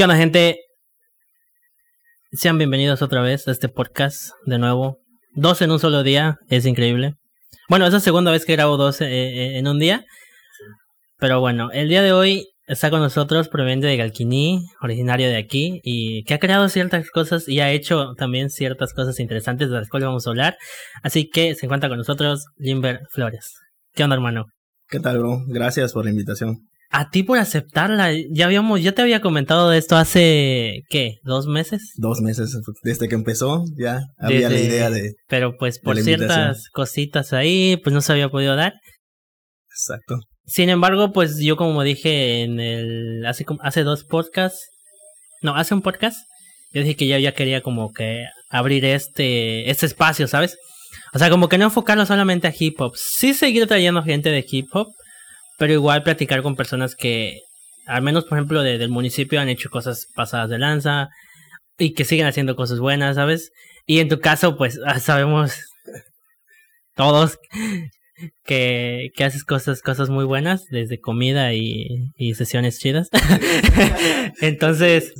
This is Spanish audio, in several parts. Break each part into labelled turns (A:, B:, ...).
A: ¿Qué onda, gente? Sean bienvenidos otra vez a este podcast de nuevo. Dos en un solo día, es increíble. Bueno, es la segunda vez que grabo dos eh, eh, en un día. Pero bueno, el día de hoy está con nosotros proveniente de Galquini, originario de aquí, y que ha creado ciertas cosas y ha hecho también ciertas cosas interesantes de las cuales vamos a hablar. Así que se encuentra con nosotros Jimber Flores. ¿Qué onda, hermano?
B: ¿Qué tal, bro? Gracias por la invitación.
A: A ti por aceptarla. Ya habíamos, ya te había comentado de esto hace, ¿qué? ¿Dos meses?
B: Dos meses. Desde que empezó, ya había la idea de.
A: Pero pues por ciertas cositas ahí, pues no se había podido dar.
B: Exacto.
A: Sin embargo, pues yo como dije en el hace hace dos podcasts, no, hace un podcast, yo dije que ya ya quería como que abrir este este espacio, ¿sabes? O sea, como que no enfocarlo solamente a hip hop. Sí seguir trayendo gente de hip hop, pero igual platicar con personas que al menos por ejemplo de, del municipio han hecho cosas pasadas de lanza y que siguen haciendo cosas buenas, ¿sabes? Y en tu caso, pues sabemos todos que, que haces cosas, cosas muy buenas, desde comida y, sesiones chidas. Entonces,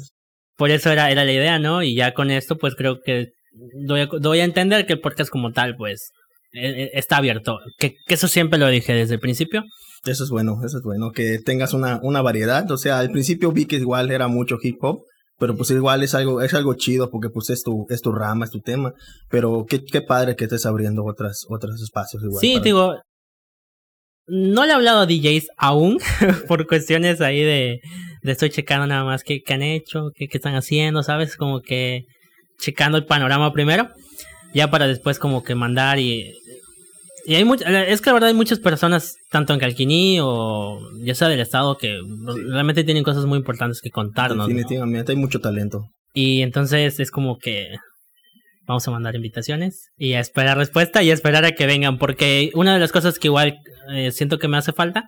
A: por eso era, era la idea, ¿no? Y ya con esto, pues creo que doy a, doy a entender que el podcast como tal, pues, está abierto. Que, que, eso siempre lo dije desde el principio.
B: Eso es bueno, eso es bueno, que tengas una, una variedad. O sea, al principio vi que igual era mucho hip hop, pero pues igual es algo, es algo chido porque pues es tu, es tu rama, es tu tema, pero qué, qué padre que estés abriendo otras, otros espacios igual.
A: Sí, digo, no le he hablado a DJs aún, por cuestiones ahí de, de estoy checando nada más qué, qué han hecho, qué, qué están haciendo, ¿sabes? Como que checando el panorama primero, ya para después como que mandar y y hay es que la verdad hay muchas personas, tanto en Calquiní o ya sea del estado, que realmente tienen cosas muy importantes que contarnos.
B: Definitivamente, hay mucho talento.
A: Y entonces es como que vamos a mandar invitaciones y a esperar respuesta y a esperar a que vengan, porque una de las cosas que igual eh, siento que me hace falta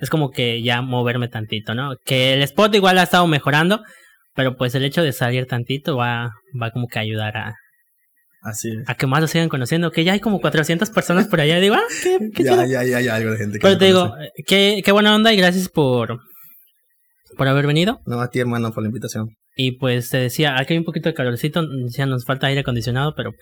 A: es como que ya moverme tantito, ¿no? Que el spot igual ha estado mejorando, pero pues el hecho de salir tantito va, va como que a ayudar a,
B: Así
A: A que más lo sigan conociendo, que ya hay como 400 personas por allá. digo, ah, qué, qué
B: ya, ya, ya, ya, algo de gente.
A: Que Pero te digo, qué, qué buena onda y gracias por, por haber venido.
B: No, a ti, hermano, por la invitación.
A: Y pues te decía, aquí hay un poquito de calorcito, ya nos falta aire acondicionado, pero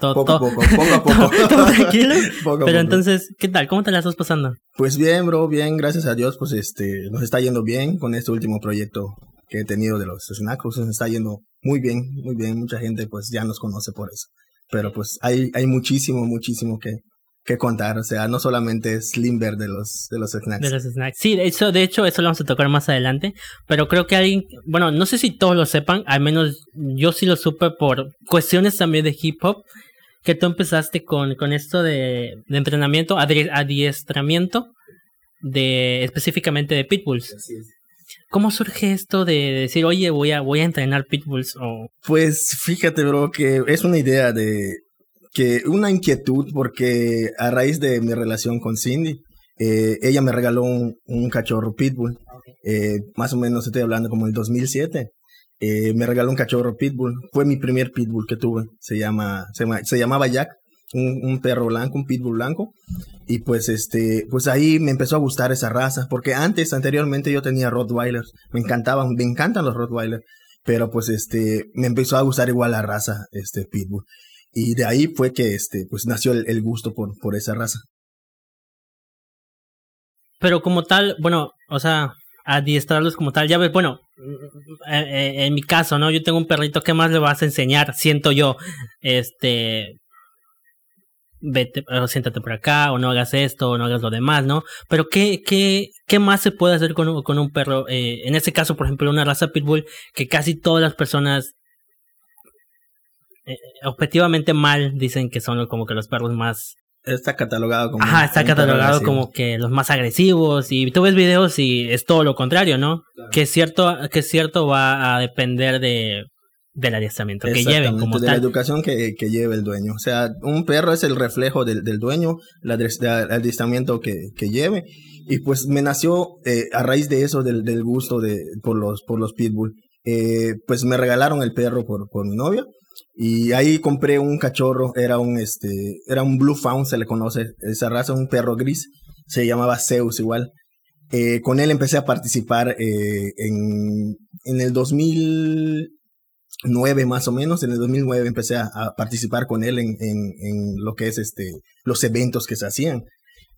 B: todo, poco, todo, poco, poco a poco.
A: todo, tranquilo. poco pero entonces, ¿qué tal? ¿Cómo te la estás pasando?
B: Pues bien, bro, bien, gracias a Dios, pues este, nos está yendo bien con este último proyecto que he tenido de los snacks, nos está yendo muy bien, muy bien, mucha gente pues ya nos conoce por eso pero pues hay, hay muchísimo, muchísimo que, que contar. O sea, no solamente es Limber de los, de los snacks.
A: De los snacks. Sí, de hecho, de hecho, eso lo vamos a tocar más adelante. Pero creo que alguien, bueno, no sé si todos lo sepan, al menos yo sí lo supe por cuestiones también de hip hop, que tú empezaste con, con esto de, de entrenamiento, adiestramiento de específicamente de pitbulls.
B: Así es.
A: ¿Cómo surge esto de decir, oye, voy a, voy a entrenar pitbulls? O...
B: Pues fíjate, bro, que es una idea de que una inquietud porque a raíz de mi relación con Cindy, eh, ella me regaló un, un cachorro pitbull, eh, más o menos estoy hablando como el 2007. Eh, me regaló un cachorro pitbull, fue mi primer pitbull que tuve, se, llama, se, se llamaba Jack un, perro blanco, un pitbull blanco. Y pues este, pues ahí me empezó a gustar esa raza, porque antes, anteriormente yo tenía Rottweilers, me encantaban, me encantan los Rottweilers, pero pues este, me empezó a gustar igual la raza, este pitbull. Y de ahí fue que este, pues nació el, gusto por, por esa raza.
A: Pero como tal, bueno, o sea, adiestrarlos como tal. Ya ves, bueno, eh, eh, en mi caso, ¿no? Yo tengo un perrito, ¿qué más le vas a enseñar? Siento yo, este, vete, siéntate por acá, o no hagas esto, o no hagas lo demás, ¿no? Pero ¿qué, qué, qué más se puede hacer con, con un perro? Eh, en este caso, por ejemplo, una raza pitbull que casi todas las personas eh, objetivamente mal dicen que son como que los perros más...
B: Está catalogado como...
A: Ajá, está catalogado como que los más agresivos y tú ves videos y es todo lo contrario, ¿no? Que es cierto, que es cierto va a depender de del adiestramiento que lleven como
B: de la educación que, que, lleve el dueño. O sea, un perro es el reflejo del, del dueño, el adiestramiento que, que lleve. Y pues me nació eh, a raíz de eso, del, del gusto de, por, los, por los pitbull. Eh, pues me regalaron el perro por, por mi novia. Y ahí compré un cachorro, era un, este, era un Blue Fawn, se le conoce esa raza, un perro gris. Se llamaba Zeus igual. Eh, con él empecé a participar eh, en, en el 2009 más o menos, en el 2009 empecé a, participar con él en, en, lo que es este, los eventos que se hacían.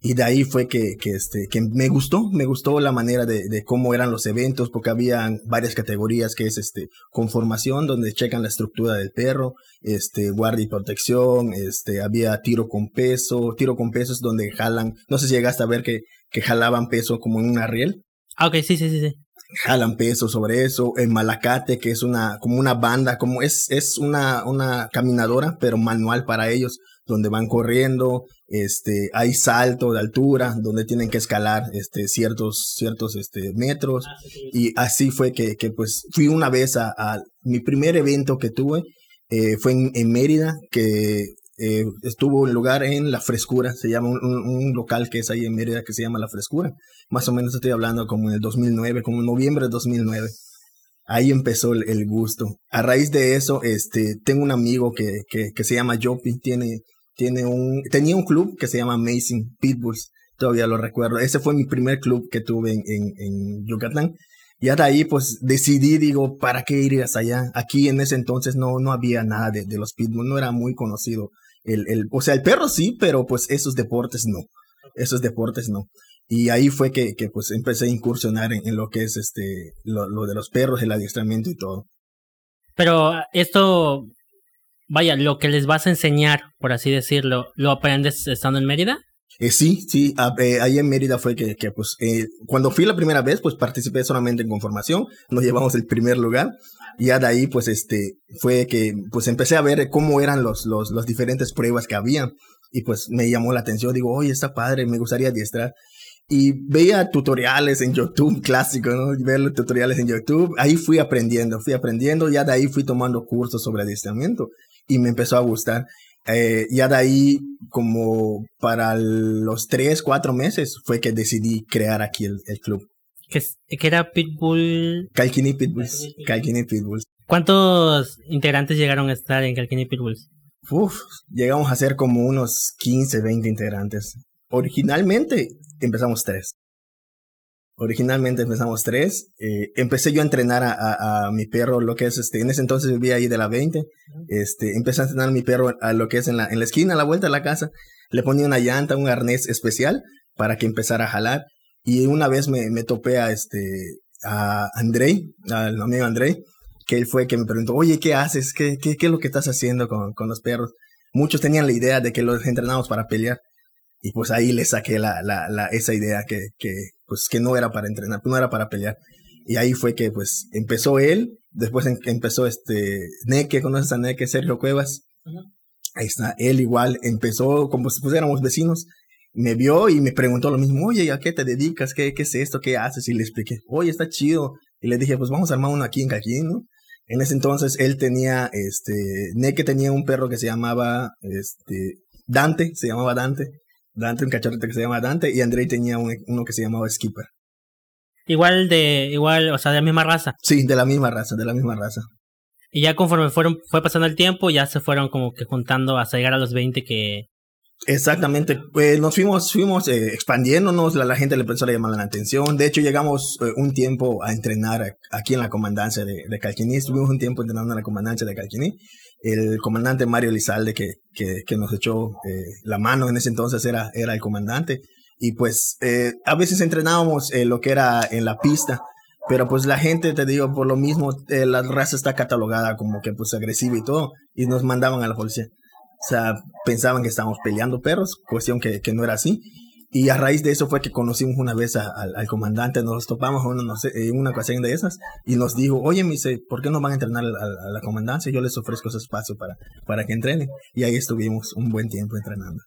B: Y de ahí fue que, este, que me gustó, me gustó la manera de, cómo eran los eventos, porque había varias categorías que es este, conformación, donde checan la estructura del perro, este, guardia y protección, este, había tiro con peso, tiro con peso es donde jalan, no sé si llegaste a ver que, que jalaban peso como en una riel.
A: Ah, ok, sí, sí, sí, sí.
B: Jalan peso sobre eso, en Malacate, que es una, como una banda, como es, es una, una caminadora, pero manual para ellos, donde van corriendo, este, hay salto de altura, donde tienen que escalar, este, ciertos, ciertos, este, metros, y así fue que, que pues, fui una vez a, a mi primer evento que tuve, eh, fue en, en, Mérida, que eh, estuvo en lugar en La Frescura, se llama un, local que es ahí en Mérida que se llama La Frescura, más o menos estoy hablando como en el 2009, como en noviembre de 2009. Ahí empezó el, el gusto. A raíz de eso, este, tengo un amigo que, que, se llama Jopi, tiene, tiene un, tenía un club que se llama Amazing Pitbulls, todavía lo recuerdo. Ese fue mi primer club que tuve en, en, Yucatán. Y hasta ahí pues decidí, digo, ¿para qué ir allá? Aquí en ese entonces no, no había nada de, de los pitbulls, no era muy conocido. El, el, o sea, el perro sí, pero pues esos deportes no. Esos deportes no. Y ahí fue que, que pues empecé a incursionar en, en lo que es este, lo, lo, de los perros, el adiestramiento y todo.
A: Pero esto, vaya, lo que les vas a enseñar, por así decirlo, ¿lo aprendes estando en Mérida?
B: Eh, sí, sí, eh, ahí en Mérida fue que, que pues, eh, cuando fui la primera vez, pues participé solamente en conformación, nos llevamos el primer lugar, y ya de ahí, pues, este, fue que, pues, empecé a ver cómo eran los, los, las diferentes pruebas que había, y pues me llamó la atención, digo, oye, está padre, me gustaría adiestrar, y veía tutoriales en YouTube, clásico, ¿no? Ver los tutoriales en YouTube, ahí fui aprendiendo, fui aprendiendo, ya de ahí fui tomando cursos sobre adiestramiento, y me empezó a gustar. Eh, ya de ahí, como para los tres, cuatro meses, fue que decidí crear aquí el, el club.
A: ¿Qué, ¿Qué, era Pitbull?
B: Calquini Pitbulls. Calquini Pitbulls.
A: ¿Cuántos integrantes llegaron a estar en Calquini Pitbulls?
B: Uf, llegamos a ser como unos 15, 20 integrantes. Originalmente empezamos tres. Originalmente empezamos tres. Eh, empecé yo a entrenar a, a, a, mi perro, lo que es este, en ese entonces vivía ahí de la 20. Este, empecé a entrenar a mi perro a lo que es en la, en la esquina, a la vuelta de la casa. Le ponía una llanta, un arnés especial para que empezara a jalar. Y una vez me, me topé a este, a Andrei, al amigo Andrei, que él fue que me preguntó, oye, ¿qué haces? ¿Qué, qué, qué es lo que estás haciendo con, con los perros? Muchos tenían la idea de que los entrenamos para pelear. Y pues ahí le saqué la, la, la, esa idea que, que, pues que no era para entrenar, no era para pelear. Y ahí fue que pues empezó él, después en, empezó este Neque, ¿conoces a Neque? Sergio Cuevas. Uh -huh. Ahí está, él igual empezó como si pues éramos vecinos, me vio y me preguntó lo mismo, oye, ¿a qué te dedicas? ¿Qué, qué es esto? ¿Qué haces? Y le expliqué, oye, está chido. Y le dije, pues vamos a armar uno aquí en Caquín, ¿no? En ese entonces él tenía, este, Neque tenía un perro que se llamaba, este, Dante, se llamaba Dante. Dante, un cachorrito que se llama Dante, y Andrei tenía un, uno que se llamaba Skipper.
A: Igual de, igual, o sea, de la misma raza.
B: Sí, de la misma raza, de la misma raza.
A: Y ya conforme fueron, fue pasando el tiempo, ya se fueron como que juntando hasta llegar a los 20 que...
B: Exactamente, pues nos fuimos, fuimos eh, expandiéndonos, la, la, gente le empezó a llamar la atención, de hecho llegamos eh, un tiempo a entrenar aquí en la comandancia de, de Calquiní, estuvimos un tiempo entrenando en la comandancia de Calquiní, el comandante Mario Lizalde que, que, nos echó eh, la mano en ese entonces era, era el comandante. Y pues eh, a veces entrenábamos eh, lo que era en la pista, pero pues la gente, te digo, por lo mismo, eh, la raza está catalogada como que pues agresiva y todo, y nos mandaban a la policía. O sea, pensaban que estábamos peleando perros, cuestión que, que no era así. Y a raíz de eso fue que conocimos una vez a, a, al comandante, nos topamos en una, en una ocasión de esas y nos dijo, oye, me dice, ¿por qué no van a entrenar a, a, la comandancia? Yo les ofrezco ese espacio para, para que entrenen. Y ahí estuvimos un buen tiempo entrenando.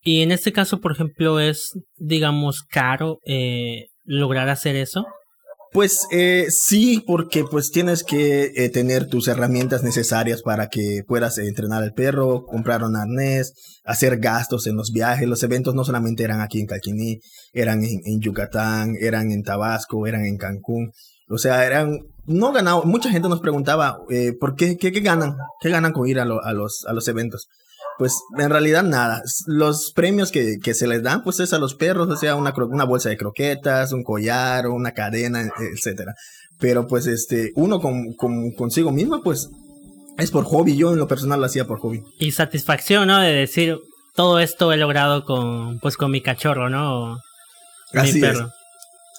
A: Y en este caso, por ejemplo, es, digamos, caro eh, lograr hacer eso.
B: Pues eh, sí, porque pues tienes que eh, tener tus herramientas necesarias para que puedas entrenar al perro, comprar un arnés, hacer gastos en los viajes. Los eventos no solamente eran aquí en Calquiní, eran en, Yucatán, eran en Tabasco, eran en Cancún. O sea, eran no ganado. Mucha gente nos preguntaba eh, por qué, qué, qué ganan, qué ganan con ir a, lo, a los a los eventos. Pues en realidad nada. Los premios que, que se les dan, pues es a los perros, o sea, una, una bolsa de croquetas, un collar, una cadena, etcétera. Pero pues este, uno con, con, consigo mismo, pues es por hobby. Yo en lo personal lo hacía por hobby.
A: Y satisfacción, ¿no? De decir, todo esto he logrado con, pues con mi cachorro, ¿no?
B: Así perro. Es.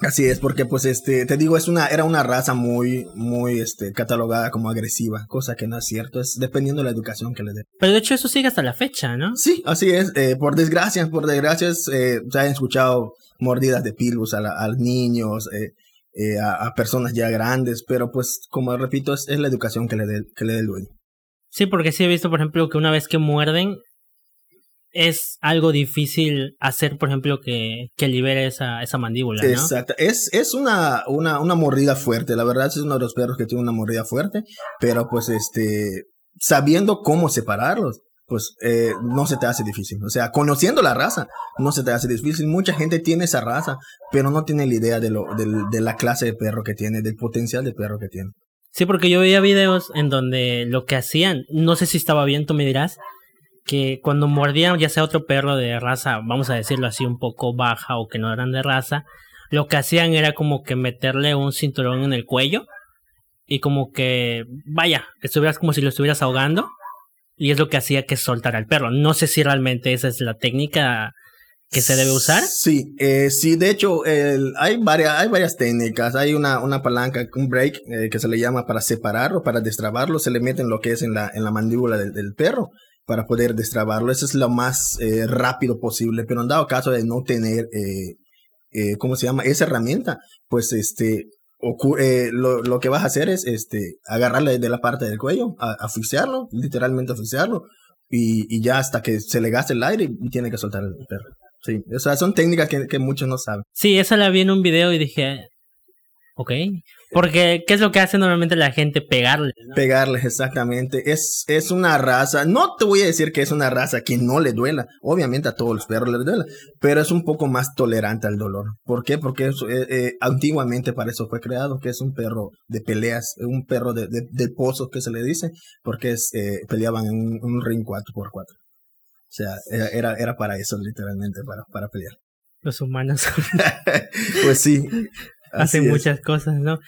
B: Así es, porque pues este, te digo, es una, era una raza muy, muy este, catalogada como agresiva, cosa que no es cierto, es dependiendo de la educación que le dé.
A: Pero de hecho eso sigue hasta la fecha, ¿no?
B: Sí, así es, eh, por desgracia, por desgracia, eh, se han escuchado mordidas de pilbus a, a niños, eh, eh, a, personas ya grandes, pero pues, como repito, es, es la educación que le dé, que le dé el dueño.
A: Sí, porque sí he visto, por ejemplo, que una vez que muerden, es algo difícil hacer, por ejemplo, que, que libere esa, esa mandíbula. ¿no?
B: Exacto. Es, es una, una, una mordida fuerte. La verdad es uno de los perros que tiene una mordida fuerte. Pero pues este, sabiendo cómo separarlos, pues eh, no se te hace difícil. O sea, conociendo la raza, no se te hace difícil. Mucha gente tiene esa raza, pero no tiene la idea de, lo, de, de la clase de perro que tiene, del potencial de perro que tiene.
A: Sí, porque yo veía videos en donde lo que hacían, no sé si estaba bien, tú me dirás, que cuando mordían ya sea otro perro de raza, vamos a decirlo así, un poco baja o que no eran de raza, lo que hacían era como que meterle un cinturón en el cuello y como que, vaya, estuvieras como si lo estuvieras ahogando y es lo que hacía que soltara al perro. No sé si realmente esa es la técnica que se debe usar.
B: Sí, eh, sí, de hecho hay, varias, hay varias técnicas. Hay una, una palanca, un break eh, que se le llama para separarlo, para destrabarlo, se le mete en lo que es en la, en la mandíbula del perro para poder destrabarlo. Eso es lo más eh, rápido posible, pero en dado caso de no tener, eh, eh, ¿cómo se llama? Esa herramienta, pues este, ocurre, lo, lo, que vas a hacer es este, agarrarle de la parte del cuello, asfixiarlo, literalmente asfixiarlo, y, y ya hasta que se le gaste el aire y tiene que soltar el perro. Sí, o sea, son técnicas que, que muchos no saben.
A: Sí, esa la vi en un video y dije, ok, porque, ¿qué es lo que hace normalmente la gente? Pegarles.
B: Pegarles, exactamente. Es, es una raza, no te voy a decir que es una raza que no le duela. Obviamente a todos los perros les duela, pero es un poco más tolerante al dolor. ¿Por qué? Porque eh, eh, antiguamente para eso fue creado, que es un perro de peleas, un perro de, de, pozo que se le dice, porque es, eh, peleaban en un, ring 4x4. O sea, era, era para eso, literalmente, para, para pelear.
A: Los humanos.
B: pues sí.
A: Hacen muchas cosas, ¿no?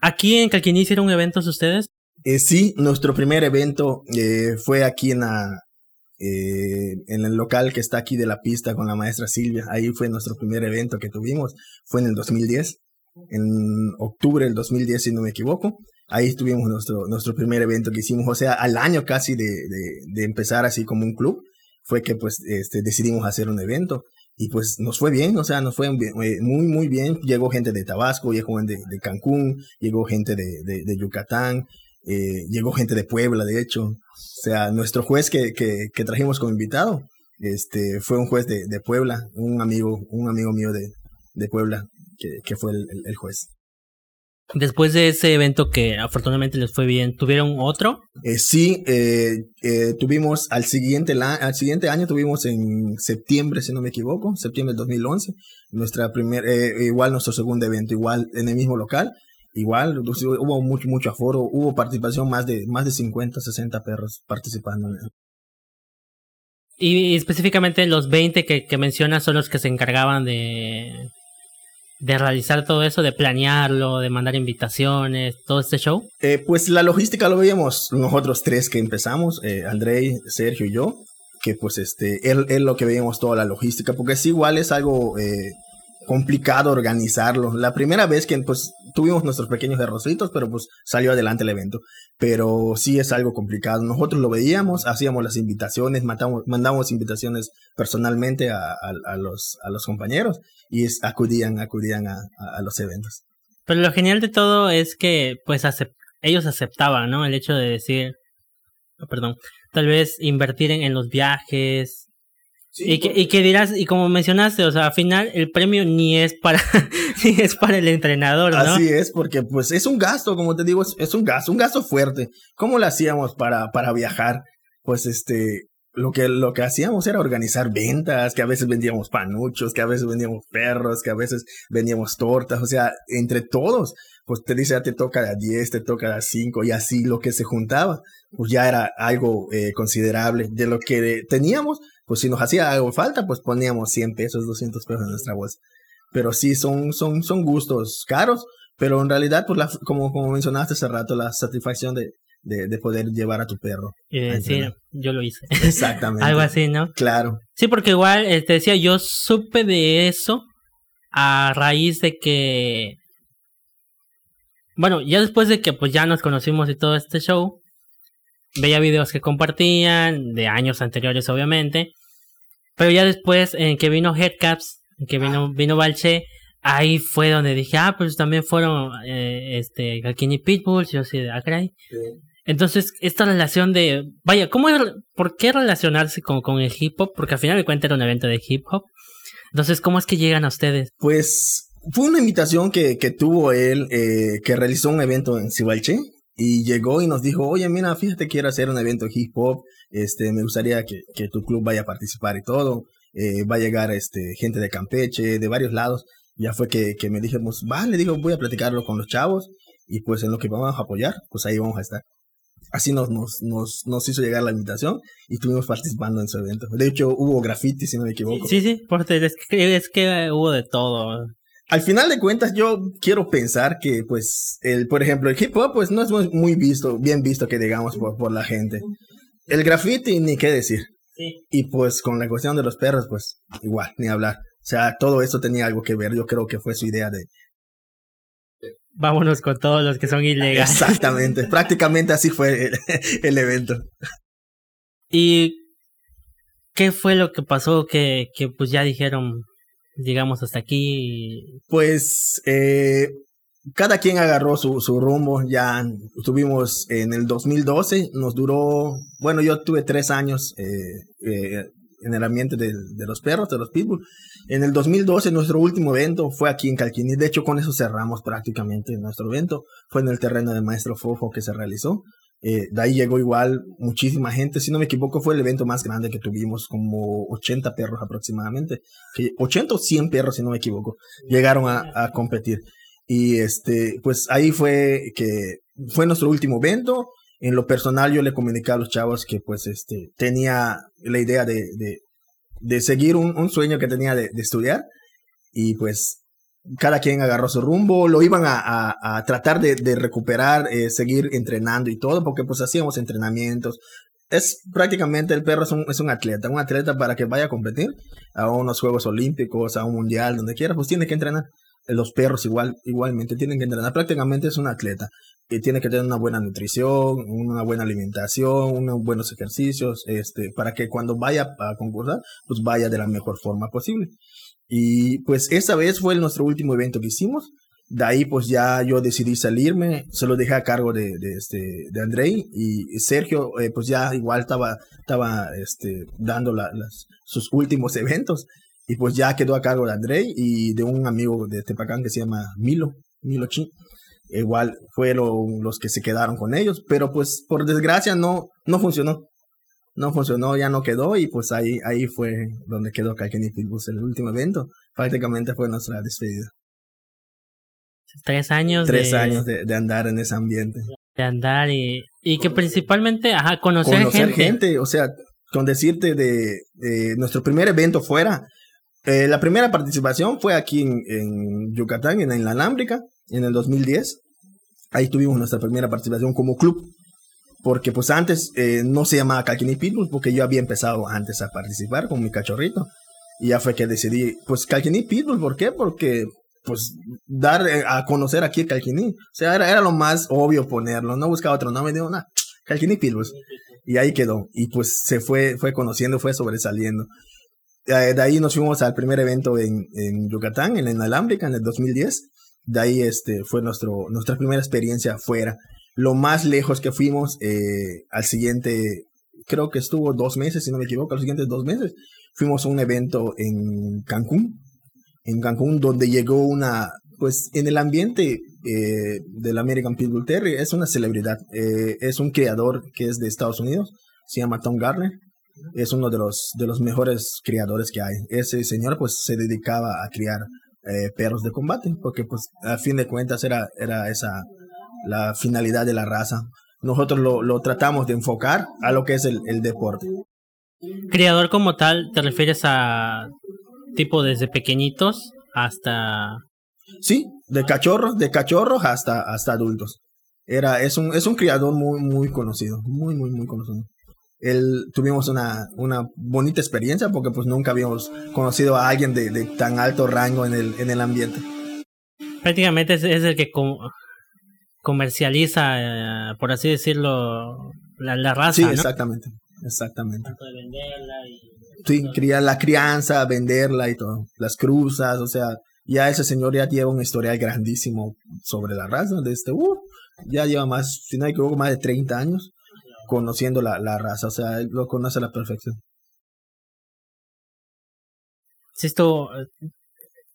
A: ¿Aquí en Calquiní hicieron eventos ustedes?
B: Eh, sí, nuestro primer evento eh, fue aquí en la, eh, en el local que está aquí de la pista con la maestra Silvia. Ahí fue nuestro primer evento que tuvimos. Fue en el 2010, en octubre del 2010, si no me equivoco. Ahí tuvimos nuestro, nuestro primer evento que hicimos, o sea, al año casi de, de, de empezar así como un club, fue que pues este, decidimos hacer un evento. Y pues nos fue bien, o sea, nos fue eh, muy, muy bien. Llegó gente de Tabasco, llegó gente de, Cancún, llegó gente de, de, Yucatán, eh, llegó gente de Puebla, de hecho. O sea, nuestro juez que, que, que trajimos como invitado, este, fue un juez de, Puebla, un amigo, un amigo mío de, de Puebla, que, que fue el, el juez.
A: Después de ese evento que afortunadamente les fue bien, ¿tuvieron otro?
B: Eh, sí, eh, eh, tuvimos al siguiente, al siguiente año, tuvimos en septiembre, si no me equivoco, septiembre del 2011, nuestra primer, igual nuestro segundo evento, igual en el mismo local, igual hubo mucho, mucho aforo, hubo participación más de, más de 50, 60 perros participando.
A: Y, específicamente los 20 que, que mencionas son los que se encargaban de, de realizar todo eso, de planearlo, de mandar invitaciones, todo este show?
B: Eh, pues la logística lo veíamos nosotros tres que empezamos, eh, Andrei, Sergio y yo, que pues este, él, él lo que veíamos toda la logística, porque es igual es algo eh, complicado organizarlo. La primera vez que pues tuvimos nuestros pequeños errorcitos, pero pues salió adelante el evento. Pero sí es algo complicado. Nosotros lo veíamos, hacíamos las invitaciones, matamos, mandamos invitaciones personalmente a, a, los, a los compañeros y acudían, acudían a, a, los eventos.
A: Pero lo genial de todo es que pues ellos aceptaban, ¿no? El hecho de decir, oh, perdón, tal vez invertir en, en los viajes, y, que, y que dirás, y como mencionaste, o sea, al final el premio ni es para, ni es para el entrenador, ¿no?
B: Así es, porque pues es un gasto, como te digo, es, un gasto, un gasto fuerte. ¿Cómo lo hacíamos para, para viajar? Pues este, lo que, lo que hacíamos era organizar ventas, que a veces vendíamos panuchos, que a veces vendíamos perros, que a veces vendíamos tortas, o sea, entre todos pues te dice, ya te toca a 10, te toca a 5 y así lo que se juntaba, pues ya era algo eh, considerable. De lo que teníamos, pues si nos hacía algo falta, pues poníamos 100 pesos, 200 pesos en nuestra bolsa. Pero sí, son, son, son gustos caros, pero en realidad, pues la, como, como mencionaste hace rato, la satisfacción de, de, de poder llevar a tu perro.
A: Eh, sí, yo lo hice.
B: Exactamente.
A: Algo así, ¿no?
B: Claro.
A: Sí, porque igual, eh, te decía, yo supe de eso a raíz de que bueno, ya después de que pues ya nos conocimos y todo este show, veía videos que compartían, de años anteriores obviamente, pero ya después en que vino Headcaps, en que vino, vino Balche, ahí fue donde dije, ah, pues también fueron eh, este Galkini Pitbulls, yo sí de Acray. Entonces, esta relación de, vaya, ¿cómo ¿por qué relacionarse con, con el hip hop? Porque al final de cuentas era un evento de hip hop. Entonces, ¿cómo es que llegan a ustedes?
B: Pues fue una invitación que, que tuvo él, eh, que realizó un evento en Cibalche y llegó y nos dijo, oye, mira, fíjate, quiero hacer un evento hip hop, este, me gustaría que, que tu club vaya a participar y todo, eh, va a llegar este, gente de Campeche, de varios lados. Ya fue que, que me dijimos, vale, digo, voy a platicarlo con los chavos y pues en lo que vamos a apoyar, pues ahí vamos a estar. Así nos, nos, nos, nos hizo llegar la invitación y estuvimos participando en su evento. De hecho, hubo graffiti, si no me equivoco.
A: Sí, sí, porque es que, es que hubo de todo
B: al final de cuentas yo quiero pensar que pues el por ejemplo el hip hop pues no es muy, visto bien visto que digamos por, por la gente. El graffiti ni qué decir. Sí. y pues con la cuestión de los perros pues igual ni hablar. O sea todo esto tenía algo que ver. Yo creo que fue su idea de
A: vámonos con todos los que son ilegales.
B: Exactamente. Prácticamente así fue el, el, evento.
A: Y qué fue lo que pasó que que pues ya dijeron llegamos hasta aquí?
B: Pues eh, cada quien agarró su, su rumbo. Ya estuvimos en el 2012, nos duró, bueno, yo tuve tres años eh, eh, en el ambiente de, de, los perros, de los pitbull. En el 2012 nuestro último evento fue aquí en Calquini. De hecho, con eso cerramos prácticamente nuestro evento. Fue en el terreno de Maestro Fofo que se realizó. Eh, de ahí llegó igual muchísima gente. Si no me equivoco, fue el evento más grande que tuvimos, como 80 perros aproximadamente. Que 80 o 100 perros, si no me equivoco, llegaron a, a competir. Y este, pues ahí fue que fue nuestro último evento. En lo personal, yo le comuniqué a los chavos que, pues, este, tenía la idea de, de, de seguir un, un, sueño que tenía de, de estudiar. Y pues cada quien agarró su rumbo, lo iban a, a, tratar de, de recuperar, eh, seguir entrenando y todo, porque pues hacíamos entrenamientos. Es prácticamente el perro es un, es un atleta, un atleta para que vaya a competir a unos Juegos Olímpicos, a un Mundial, donde quiera, pues tiene que entrenar. Los perros igual, igualmente tienen que entrenar, prácticamente es un atleta y tiene que tener una buena nutrición, una buena alimentación, unos buenos ejercicios, este, para que cuando vaya a concursar, pues vaya de la mejor forma posible. Y pues esa vez fue nuestro último evento que hicimos. De ahí pues ya yo decidí salirme, se lo dejé a cargo de, de, este, de Andrei. Y Sergio eh, pues ya igual estaba, estaba este, dando la, las, sus últimos eventos. Y pues ya quedó a cargo de Andrei y de un amigo de Tepacán que se llama Milo, Milo Chin. Igual fueron los que se quedaron con ellos, pero pues por desgracia no, no funcionó no funcionó, ya no quedó y pues ahí, ahí fue donde quedó Calkini Pitbulls, el último evento. Prácticamente fue nuestra despedida.
A: Tres años.
B: Tres años de, de, andar en ese ambiente.
A: De andar y, y que principalmente, ajá, conocer,
B: conocer gente. O sea, con decirte de, de nuestro primer evento fuera, eh, la primera participación fue aquí en, en Yucatán, en la Alámbrica, en el 2010. Ahí tuvimos nuestra primera participación como club porque pues antes eh, no se llamaba Calquini Pitbull porque yo había empezado antes a participar con mi cachorrito. Y ya fue que decidí pues Calquini Pitbull ¿por qué? porque pues dar eh, a conocer aquí a Calquini o sea era, era, lo más obvio ponerlo no buscaba otro nombre digo nada Calquini Pitbull y ahí quedó. Y pues se fue fue conociendo fue sobresaliendo. De ahí nos fuimos al primer evento en, en Yucatán en la Inalámbrica en el 2010 de ahí este fue nuestro nuestra primera experiencia fuera lo más lejos que fuimos eh, al siguiente, creo que estuvo dos meses, si no me equivoco, los siguientes dos meses, fuimos a un evento en Cancún, en Cancún, donde llegó una, pues en el ambiente eh, del American Pitbull Terrier, es una celebridad, eh, es un creador que es de Estados Unidos, se llama Tom Garner, es uno de los, de los mejores criadores que hay. Ese señor pues se dedicaba a criar eh, perros de combate, porque pues a fin de cuentas era, era esa la finalidad de la raza. Nosotros lo, lo tratamos de enfocar a lo que es el, el deporte.
A: Criador como tal, ¿te refieres a tipo desde pequeñitos hasta...
B: Sí, de cachorros, de cachorros hasta, hasta adultos. Era, es un, es un criador muy, muy conocido, muy, muy, muy conocido. Él, tuvimos una, una bonita experiencia porque pues nunca habíamos conocido a alguien de, de tan alto rango en el, en el ambiente.
A: Prácticamente es, es el que comercializa, eh, por así decirlo, la, la raza.
B: Sí,
A: ¿no?
B: exactamente, exactamente.
A: Tanto de venderla y...
B: Sí, cría la crianza, venderla y todo. Las cruzas, o sea, ya ese señor ya lleva un historial grandísimo sobre la raza. De este, uh, ya lleva más, si no me equivoco, más de 30 años conociendo la, la raza. O sea, él lo conoce a la perfección.
A: Sí, esto...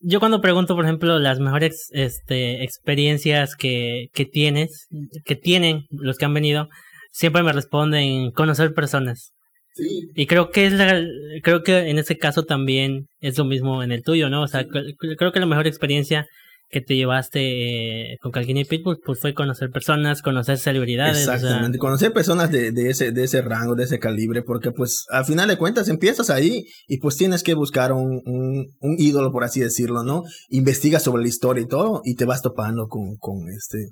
A: Yo cuando pregunto, por ejemplo, las mejores este, experiencias que, que tienes, que tienen los que han venido, siempre me responden conocer personas.
B: Sí.
A: Y creo que es la, creo que en ese caso también es lo mismo en el tuyo, ¿no? O sea, cre- creo que la mejor experiencia que te llevaste eh, con Calvin y Pitbull pues fue conocer personas, conocer celebridades,
B: Exactamente, conocer personas de, de, ese, de ese rango, de ese calibre, porque pues al final de cuentas empiezas ahí y pues tienes que buscar un, un, un ídolo, por así decirlo, ¿no? Investigas sobre la historia y todo y te vas topando con, con, este,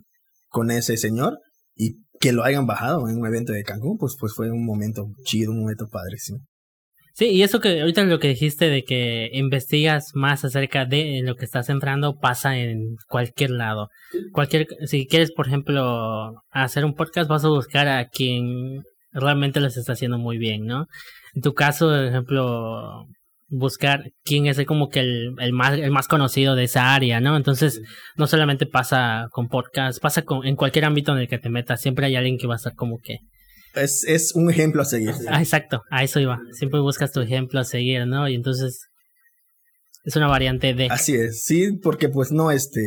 B: con ese señor y que lo hayan bajado en un evento de Cancún, pues, pues fue un momento chido, un momento padrísimo.
A: Sí, y eso que ahorita lo que dijiste de que investigas más acerca de lo que estás entrando pasa en cualquier lado. Cualquier, si quieres, por ejemplo, hacer un podcast, vas a buscar a quien realmente los está haciendo muy bien, ¿no? En tu caso, por ejemplo, buscar quién es el, como que el, el más el más conocido de esa área, ¿no? Entonces, no solamente pasa con podcast, pasa con en cualquier ámbito en el que te metas, siempre hay alguien que va a estar como que
B: Es, es un ejemplo a seguir.
A: Ah, exacto, a eso iba. Siempre buscas tu ejemplo a seguir, ¿no? Y entonces es una variante de...
B: Así es, sí, porque pues no, este,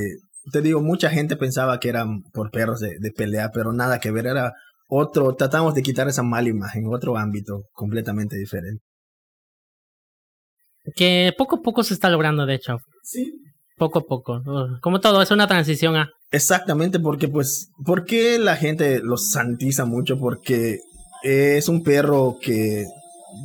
B: te digo, mucha gente pensaba que eran por perros de, de pelea, pero nada que ver, era otro, tratamos de quitar esa mala imagen, otro ámbito completamente diferente.
A: Que poco a poco se está logrando, de hecho.
B: Sí.
A: Poco a poco. Uh, Como todo, es una transición a...
B: Exactamente, porque pues, ¿por qué la gente los santiza mucho? Porque es un perro que,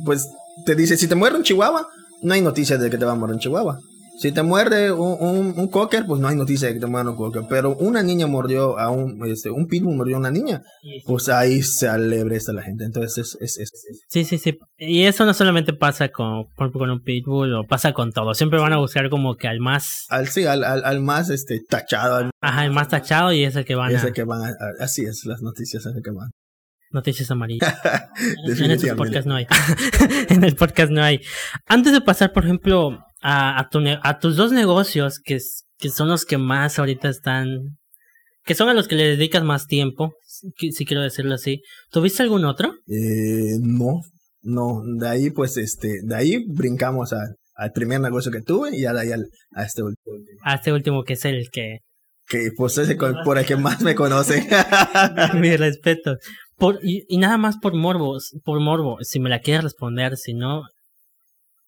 B: pues, te dice, si te muerde un chihuahua, no hay noticias de que te va a morir un chihuahua. Si te muerde un, un, un cocker, pues no hay noticia de que te muera un cocker. Pero una niña mordió a un, este, un pitbull mordió a una niña, pues ahí se alebresta la gente. Entonces es, es, es-
A: Sí, sí, sí. Y eso no solamente pasa con, con un pitbull o pasa con todo. Siempre van a buscar como que al más...
B: al, sí, al, al, al más este, tachado, al,
A: Ajá, el más tachado y es el que van
B: es
A: a...
B: el que van a, a- así es, las noticias es el que van.
A: Noticias amarillas. en estos
B: Definitivamente.
A: podcasts no hay. en el podcast no hay. Antes de pasar, por ejemplo, a, a, tu a tus dos negocios, que, son los que más ahorita están, que son a los que le dedicas más tiempo, si, si quiero decirlo así. ¿Tuviste algún otro?
B: Eh, no, no, de ahí pues este, de ahí brincamos a- al primer negocio que tuve y ahí al, a este último.
A: A este último que es el que,
B: Que pues es el por el que más me conocen.
A: mi respeto. Por, y, y nada más por morbo, por morbo, si me la quieres responder, si no,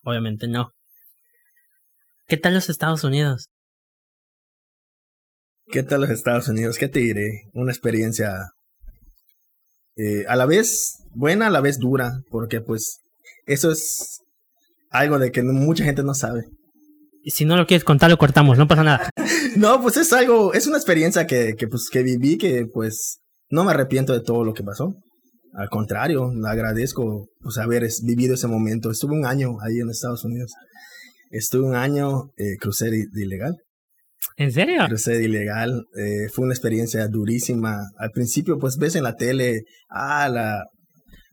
A: obviamente no. ¿Qué tal los Estados Unidos?
B: ¿Qué tal los Estados Unidos? ¿Qué te diré? Una experiencia eh, a la vez buena, a la vez dura, porque pues eso es algo de que mucha gente no sabe.
A: Y si no lo quieres contar, lo cortamos, no pasa nada.
B: No, pues es algo, es una experiencia que, que pues que viví que pues no me arrepiento de todo lo que pasó. Al contrario, agradezco pues haber vivido ese momento. Estuve un año ahí en Estados Unidos. Estuve un año, eh, crucé de, de ilegal.
A: ¿En serio?
B: Crucé de ilegal. eh, fue una experiencia durísima. Al principio, pues ves en la tele, ah, la,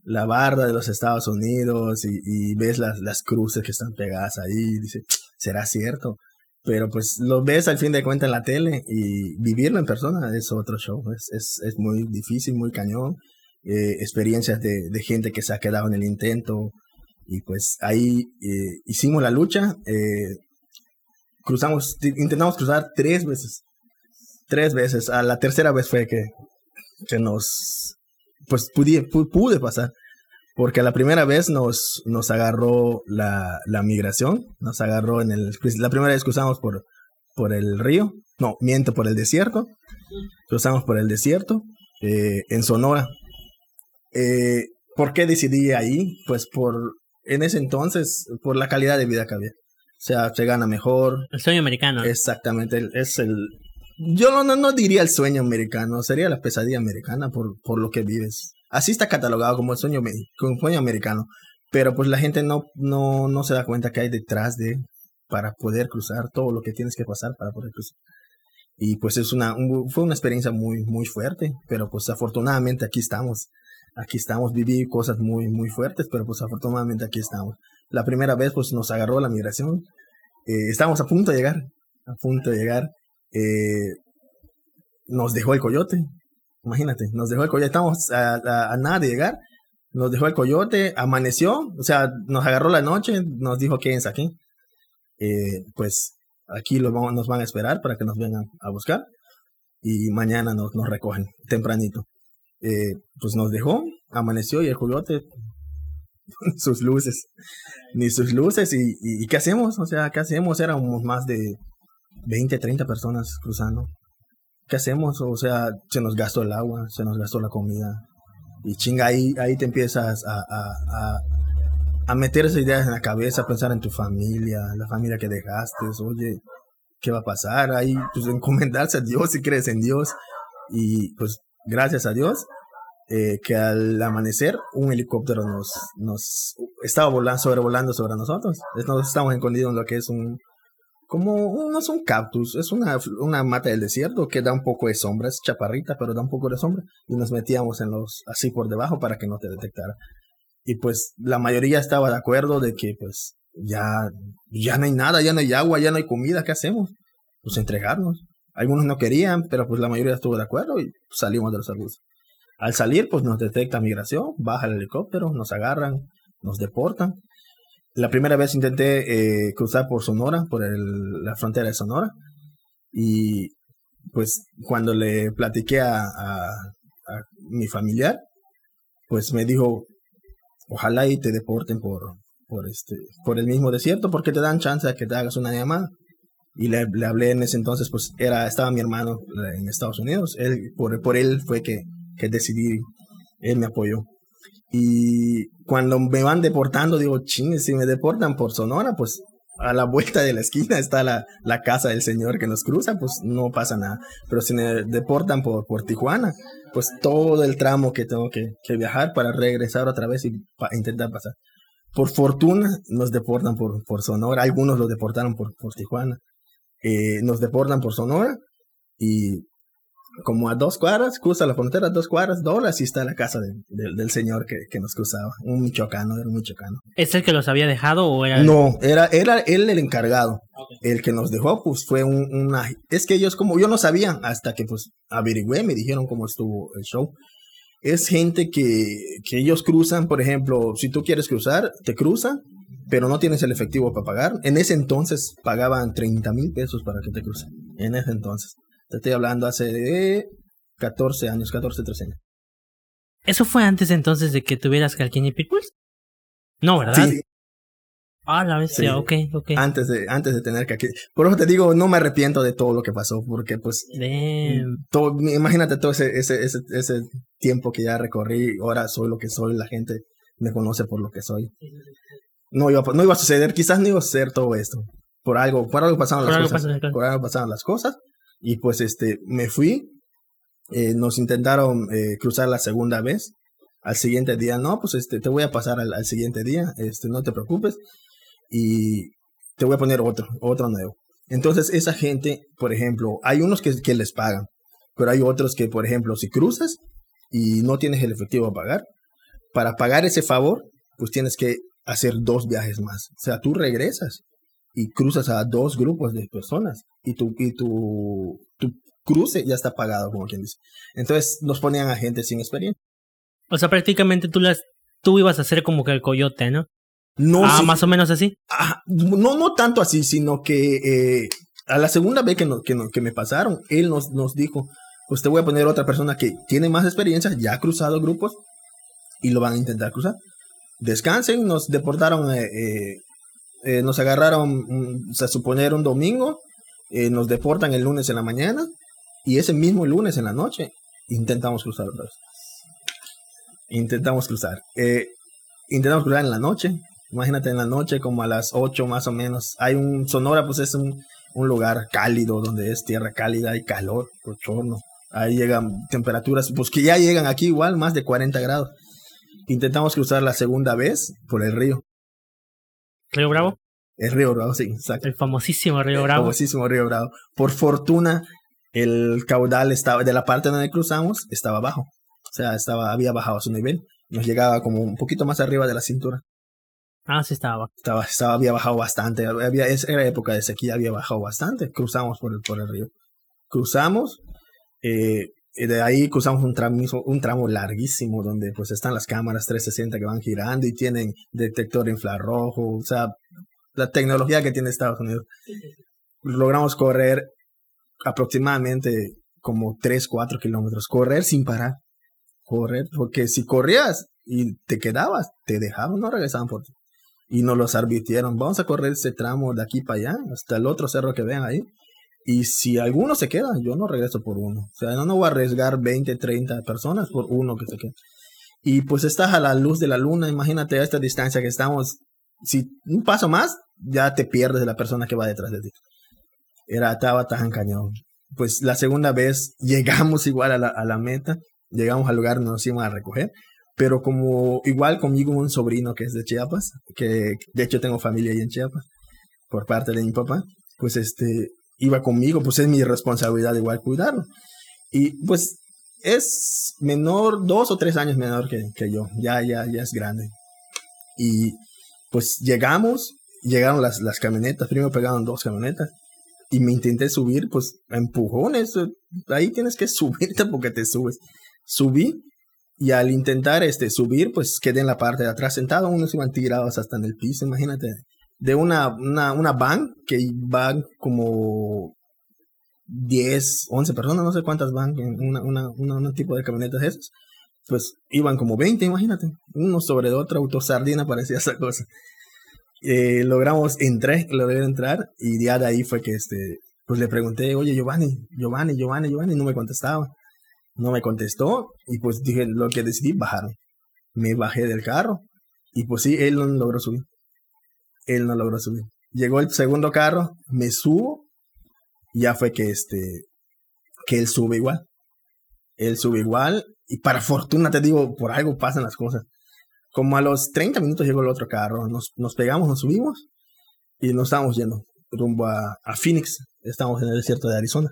B: la barda de los Estados Unidos y, y ves las, las cruces que están pegadas ahí. Y dices, ¿será cierto? Pero pues lo ves al fin de cuentas en la tele y vivirlo en persona es otro show. Es, es, es muy difícil, muy cañón. Eh, experiencias de, de gente que se ha quedado en el intento. Y pues ahí eh, hicimos la lucha. eh, cruzamos, intentamos cruzar tres veces. Tres veces. A la tercera vez fue que, que nos, pues pude, pu- pude pasar. Porque la primera vez nos, nos agarró la, la migración, nos agarró en el, la primera vez cruzamos por, por el río, no, miento, por el desierto, cruzamos por el desierto, eh, en Sonora. Eh, ¿Por qué decidí ahí? Pues por, en ese entonces, por la calidad de vida que había. O sea, se gana mejor.
A: El sueño americano.
B: Exactamente, es el... Yo no, no, diría el sueño americano, sería la pesadilla americana por, por lo que vives. Así está catalogado como el sueño, como el sueño americano. Pero pues la gente no, no, no se da cuenta que hay detrás de para poder cruzar todo lo que tienes que pasar para poder cruzar. Y pues es una, fue una experiencia muy, muy fuerte, pero pues afortunadamente aquí estamos. Aquí estamos, viví cosas muy, muy fuertes, pero pues afortunadamente aquí estamos. La primera vez pues nos agarró la migración. Eh, estábamos a punto de llegar, a punto de llegar. Eh, nos dejó el coyote, imagínate, nos dejó el coyote, estamos a, nada de llegar, nos dejó el coyote, amaneció, o sea, nos agarró la noche, nos dijo quédense aquí. Eh, pues aquí nos van a esperar para que nos vengan a buscar y mañana nos, nos recogen tempranito. Eh, pues nos dejó, amaneció y el coyote, sus luces, ni sus luces y, y, ¿qué hacemos? O sea, ¿qué hacemos? Éramos más de 20, 30 personas cruzando. ¿Qué hacemos? O sea, se nos gastó el agua, se nos gastó la comida. Y chinga, ahí, ahí te empiezas a, a, a meter esas ideas en la cabeza, pensar en tu familia, la familia que dejaste, oye, ¿qué va a pasar? Ahí, pues encomendarse a Dios si crees en Dios. Y pues gracias a Dios, eh, que al amanecer un helicóptero nos, nos estaba volando, sobrevolando sobre nosotros. Nosotros estamos escondidos en lo que es un, como, no es un cactus, es una, una mata del desierto que da un poco de sombra, es chaparrita, pero da un poco de sombra. Y nos metíamos en los, así por debajo para que no te detectara y pues la mayoría estaba de acuerdo de que pues ya, ya no hay nada, ya no hay agua, ya no hay comida, ¿qué hacemos? Pues entregarnos. Algunos no querían, pero pues la mayoría estuvo de acuerdo y salimos de los arbustos. Al salir, pues nos detecta migración, baja el helicóptero, nos agarran, nos deportan. La primera vez intenté eh, cruzar por Sonora, por la frontera de Sonora, y pues cuando le platiqué a, a mi familiar, pues me dijo, ojalá y te deporten por, por, este, por el mismo desierto, porque te dan chance de que te hagas una llamada. Y le, le, hablé en ese entonces, pues era, estaba mi hermano en Estados Unidos. Él, por, por él fue que, que decidí, él me apoyó. Y cuando me van deportando, digo, ching, si me deportan por Sonora, pues a la vuelta de la esquina está la, la, casa del señor que nos cruza, pues no pasa nada. Pero si me deportan por, por Tijuana, pues todo el tramo que tengo que, que viajar para regresar otra vez y intentar pasar. Por fortuna nos deportan por, por Sonora, algunos los deportaron por, por Tijuana. Eh, nos deportan por Sonora y como a dos cuadras, cruza la frontera, dos cuadras, doblas y está la casa del señor que, que, nos cruzaba. Un michoacano, era un michoacano.
A: ¿Es el que los había dejado o era.?
B: No, era, era él el encargado. El que nos dejó, pues fue un, una. Es que ellos, como yo no sabía, hasta que pues averigüé, me dijeron cómo estuvo el show. Es gente que, que ellos cruzan, por ejemplo, si tú quieres cruzar, te cruzan, pero no tienes el efectivo para pagar. En ese entonces pagaban 30 mil pesos para que te crucen. En ese entonces. Te estoy hablando hace 14 años, 14, 13 años.
A: ¿Eso fue antes entonces de que tuvieras Calquini Pitbulls? No, ¿verdad? Sí. Ah, la bestia, sí. ok, ok.
B: Antes de, antes de tener que Por eso te digo, no me arrepiento de todo lo que pasó, porque pues... Todo, imagínate todo ese, ese, ese, ese tiempo que ya recorrí, ahora soy lo que soy, la gente me conoce por lo que soy. No iba, no iba a suceder, quizás no iba a suceder todo esto. Por algo, por algo pasaron las cosas. por algo pasaron las cosas. Y pues este, me fui, eh, nos intentaron eh, cruzar la segunda vez. Al siguiente día, no, pues este, te voy a pasar al, siguiente día, este, no te preocupes. Y te voy a poner otro, otro nuevo. Entonces, esa gente, por ejemplo, hay unos que, que les pagan, pero hay otros que, por ejemplo, si cruzas y no tienes el efectivo a pagar, para pagar ese favor, pues tienes que hacer dos viajes más. O sea, tú regresas y cruzas a dos grupos de personas y tu, y tu, tu cruce ya está pagado, como quien dice. Entonces nos ponían a gente sin experiencia.
A: O sea, prácticamente tú las tú ibas a ser como que el coyote, ¿no? No. Ah, más o menos así.
B: Ah, no, no tanto así, sino que eh, a la segunda vez que, no, que, no, que me pasaron, él nos, nos dijo, pues te voy a poner otra persona que tiene más experiencia, ya ha cruzado grupos y lo van a intentar cruzar. Descansen, nos deportaron eh, eh, eh, nos agarraron, mm, se suponer, un domingo eh, nos deportan el lunes en la mañana y ese mismo lunes en la noche intentamos cruzar. Intentamos cruzar. Eh, intentamos cruzar en la noche. Imagínate en la noche como a las 8 más o menos. Hay un Sonora, pues es un, un lugar cálido donde es tierra cálida, hay calor, bochorno. Ahí llegan temperaturas, pues que ya llegan aquí igual, más de 40 grados. Intentamos cruzar la segunda vez por el río.
A: ¿Río Bravo?
B: El río Bravo, sí, exacto.
A: El famosísimo Río Bravo.
B: El famosísimo río Bravo. Por fortuna, el caudal estaba, de la parte donde cruzamos, estaba bajo. O sea, estaba, había bajado su nivel. Nos llegaba como un poquito más arriba de la cintura.
A: Ah, sí estaba.
B: Estaba, estaba había bajado bastante. Había, era época de sequía, había bajado bastante. Cruzamos por el, por el río. Cruzamos, eh, de ahí cruzamos un tramo, un tramo larguísimo donde pues están las cámaras 360 que van girando y tienen detector infrarrojo, o sea, la tecnología que tiene Estados Unidos. Logramos correr aproximadamente como 3, 4 kilómetros, correr sin parar, correr, porque si corrías y te quedabas, te dejaban, no regresaban por ti. Y nos los advirtieron, vamos a correr ese tramo de aquí para allá, hasta el otro cerro que vean ahí. Y si alguno se queda, yo no regreso por uno. O sea, no, no voy a arriesgar 20, 30 personas por uno que se quede. Y pues estás a la luz de la luna, imagínate a esta distancia que estamos. Si un paso más, ya te pierdes de la persona que va detrás de ti. Era, estaba tan cañón. Pues la segunda vez llegamos igual a la, a la meta, llegamos al lugar donde nos íbamos a recoger, pero como igual conmigo un sobrino que es de Chiapas, que de hecho tengo familia ahí en Chiapas, por parte de mi papá, pues este, iba conmigo, pues es mi responsabilidad igual cuidarlo. Y pues es menor, dos o tres años menor que, que yo, ya, ya, ya es grande. Y pues llegamos, llegaron las, las camionetas, primero pegaron dos camionetas y me intenté subir, pues empujones, ahí tienes que subirte porque te subes. Subí y al intentar este, subir, pues quedé en la parte de atrás sentado, unos iban tirados hasta en el piso, imagínate, de una, una, una van que van como 10, 11 personas, no sé cuántas van en una, una, un tipo de camionetas esas. Pues iban como 20, imagínate, uno sobre otro, autosardina parecía esa cosa. Eh, logramos, entré, logré entrar y ya de ahí fue que este, pues le pregunté, oye Giovanni, Giovanni, Giovanni, Giovanni, no me contestaba. No me contestó y pues dije lo que decidí, bajarme. Me bajé del carro y pues sí, él no logró subir. Él no logró subir. Llegó el segundo carro, me subo ya fue que este, que él sube igual. Él sube igual y para fortuna te digo, por algo pasan las cosas. Como a los 30 minutos llegó el otro carro, nos, nos pegamos, nos subimos y nos estábamos yendo rumbo a, Phoenix. Estamos en el desierto de Arizona.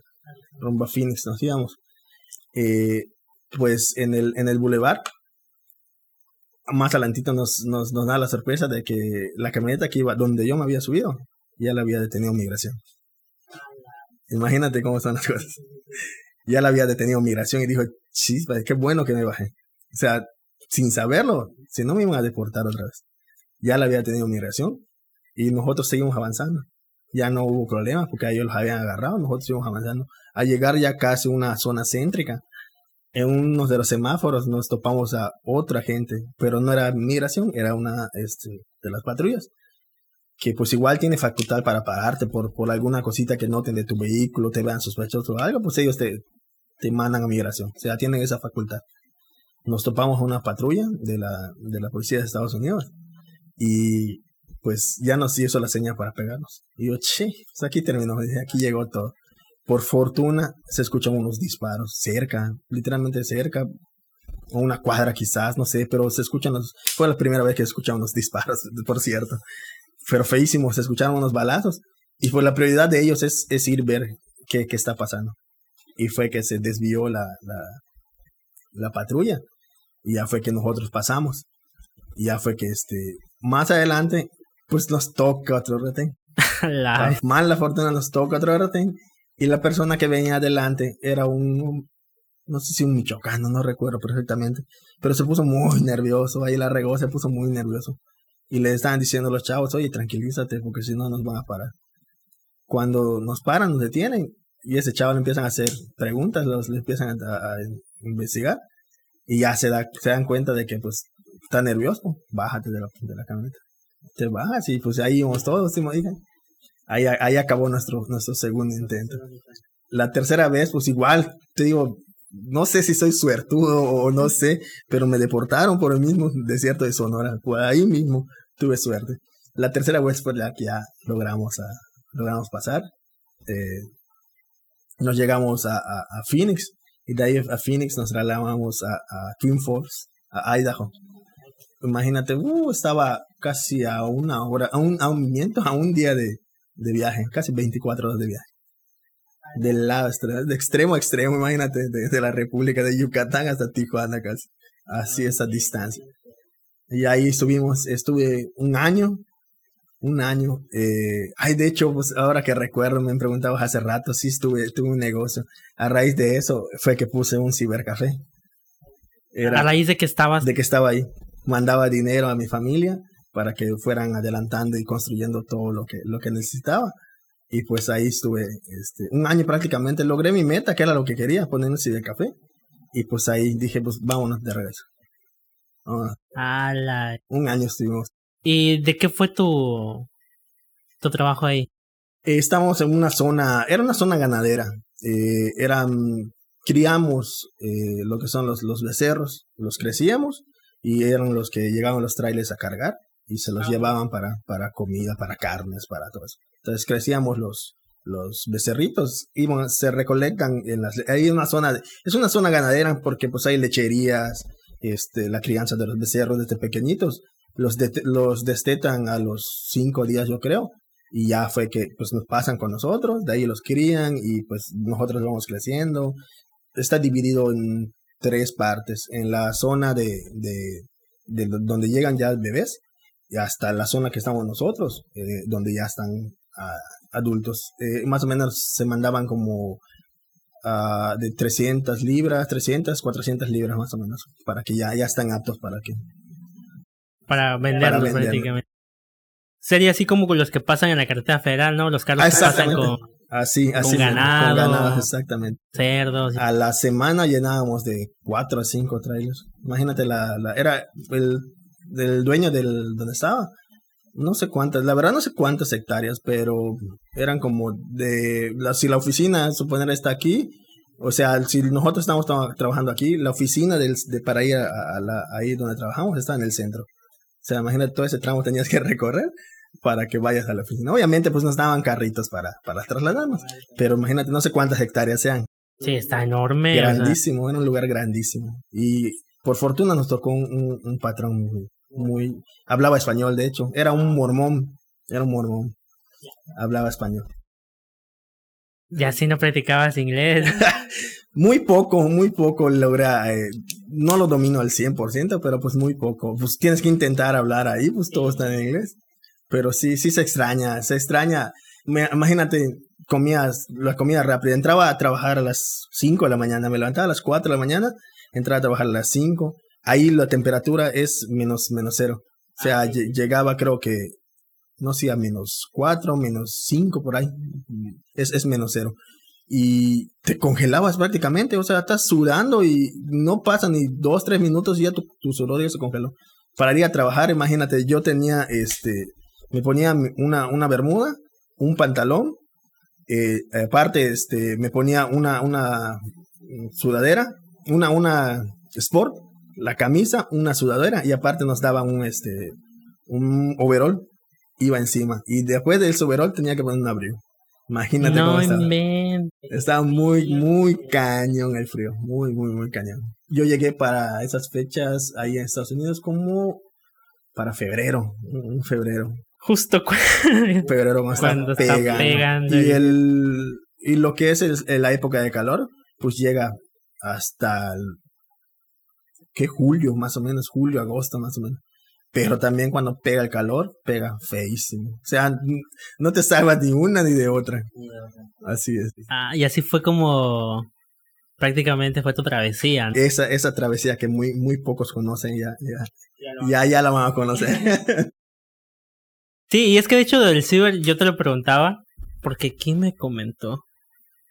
B: Rumbo a Phoenix nos íbamos. Eh, pues en el, en el boulevard, más adelantito nos, nos, da la sorpresa de que la camioneta que iba donde yo me había subido, ya la había detenido migración. Imagínate cómo son las cosas. Ya la había detenido migración y dijo, sí, qué bueno que me bajé. O sea, sin saberlo, si no me iban a deportar otra vez. Ya la había tenido migración y nosotros seguimos avanzando. Ya no hubo problema porque ellos los habían agarrado, nosotros seguimos avanzando. A llegar ya casi a una zona céntrica, en uno de los semáforos nos topamos a otra gente, pero no era migración, era una este, de las patrullas, que pues igual tiene facultad para pararte por, por alguna cosita que noten de tu vehículo, te vean sospechoso o algo, pues ellos te, te mandan a migración, o sea, tienen esa facultad nos topamos a una patrulla de la, de la policía de Estados Unidos y pues ya nos hizo la señal para pegarnos. Y yo, che, pues aquí terminó, aquí llegó todo. Por fortuna se escuchan unos disparos cerca, literalmente cerca, o una cuadra quizás, no sé, pero se escuchan los... Fue la primera vez que escuchamos unos disparos, por cierto. Pero feísimo, se escucharon unos balazos. Y pues la prioridad de ellos es, es ir ver qué, qué está pasando. Y fue que se desvió la, la, la patrulla y ya fue que nosotros pasamos. Y ya fue que este, más adelante, pues nos toca otro retén. la... Mal la fortuna nos toca otro retén. Y la persona que venía adelante era un, no sé si un michoacano, no recuerdo perfectamente. Pero se puso muy nervioso. Ahí la regó, se puso muy nervioso. Y le estaban diciendo a los chavos, oye, tranquilízate, porque si no nos van a parar. Cuando nos paran, nos detienen. Y ese chavo le empiezan a hacer preguntas, los, le empiezan a investigar y ya se, da, se dan cuenta de que pues está nervioso, bájate de la, de la camioneta. Te bajas y pues ahí íbamos todos, dije. Ahí, ahí acabó nuestro, nuestro segundo intento. La tercera vez, pues igual, te digo, no sé si soy suertudo o no sé, pero me deportaron por el mismo desierto de Sonora. Por ahí mismo tuve suerte. La tercera vez fue la que ya logramos, a, logramos pasar. Eh, nos llegamos a, a, a, Phoenix y de ahí a Phoenix nos trasladamos a, a Twin Falls, a Idaho. Imagínate, uh, estaba casi a una hora, a un, a un, a un día de, de viaje, casi 24 horas de viaje del lado, de extremo a extremo, imagínate, desde la República de Yucatán hasta Tijuana casi, así esa distancia. Y ahí estuvimos, estuve un año, un año. Eh, ay, de hecho, pues ahora que recuerdo, me han preguntado hace rato, sí estuve, tuve un negocio. A raíz de eso fue que puse un cibercafé.
A: Era, a raíz de que estabas...
B: De que estaba ahí. Mandaba dinero a mi familia para que fueran adelantando y construyendo todo lo que, lo que necesitaba. Y pues ahí estuve este, un año prácticamente. Logré mi meta, que era lo que quería, poner un café. Y pues ahí dije, pues vámonos de regreso. Un año estuvimos.
A: ¿Y de qué fue tu, tu trabajo ahí?
B: Eh, estábamos en una zona, era una zona ganadera. Eh, eran, criamos eh, lo que son los, los becerros, los crecíamos y eran los que llegaban los trailers a cargar y se los ah. llevaban para, para comida, para carnes, para todo eso. Entonces crecíamos los, los becerritos, y se recolectan en las, hay una zona, es una zona ganadera porque pues hay lecherías, este, la crianza de los becerros desde pequeñitos, los, los destetan a los cinco días yo creo, y ya fue que pues nos pasan con nosotros, de ahí los crían y pues nosotros vamos creciendo. Está dividido en tres partes, en la zona de, de, de donde llegan ya bebés, hasta la zona que estamos nosotros, eh, donde ya están adultos. Eh, más o menos se mandaban como uh, de 300 libras, 300, 400 libras más o menos, para que ya, ya están aptos para que...
A: Para venderlos prácticamente. Sería así como con los que pasan en la carretera federal, ¿no? Los carros que pasan con,
B: así, así,
A: ganado,
B: con ganado, exactamente.
A: Cerdos.
B: A la semana llenábamos de 4 a 5 trailers. Imagínate, la, la era el del dueño del donde estaba no sé cuántas, la verdad no sé cuántas hectáreas, pero eran como de, la, si la oficina, suponer, está aquí, o sea, si nosotros estamos trabajando aquí, la oficina del, de, para ir a, la, ahí donde trabajamos está en el centro. O sea, imagínate todo ese tramo tenías que recorrer para que vayas a la oficina. Obviamente, pues nos daban carritos para, para trasladarnos, pero imagínate, no sé cuántas hectáreas sean.
A: Sí, está enorme.
B: Grandísimo, era un lugar grandísimo. Y por fortuna nos tocó un, un patrón muy, hablaba español, de hecho, era un mormón, era un mormón, hablaba español.
A: ¿Y así no practicabas inglés?
B: muy poco, muy poco logra, eh, no lo domino al 100%, pero pues muy poco. Pues tienes que intentar hablar ahí, pues todo está en inglés. Pero sí, sí se extraña, se extraña. imagínate, comías la comida rápida. Entraba a trabajar a las 5 de la mañana, me levantaba a las 4 de la mañana, entraba a trabajar a las 5, ahí la temperatura es menos, menos cero. O sea, ah, llegaba creo que, no sé, a menos cuatro, menos cinco por ahí. Es, es menos cero. Y te congelabas prácticamente, o sea, estás sudando y no pasa ni dos, tres minutos y ya tu, tu sudor ya se congeló. Para ir a trabajar, imagínate, yo tenía, este, me ponía una, una bermuda, un pantalón, eh, aparte, este, me ponía una, una sudadera, una, una sport, la camisa, una sudadera y aparte nos daban un este un overall iba encima y después del overall tenía que poner un abrigo. Imagínate cómo estaba. Estaba muy muy cañón el frío, muy muy muy cañón. Yo llegué para esas fechas ahí en Estados Unidos como para febrero, un febrero.
A: Justo
B: febrero más cuando pegando. Y el y lo que es la época de calor, pues llega hasta el que julio, más o menos, julio, agosto, más o menos. Pero también cuando pega el calor, pega feísimo. O sea, no te salvas ni una ni de otra. Así es.
A: Ah, y así fue como prácticamente fue tu travesía.
B: Esa, esa travesía que muy, muy pocos conocen ya, ya, ya, ya la van a conocer.
A: sí, y es que de hecho del ciber yo te lo preguntaba, porque ¿quién me comentó?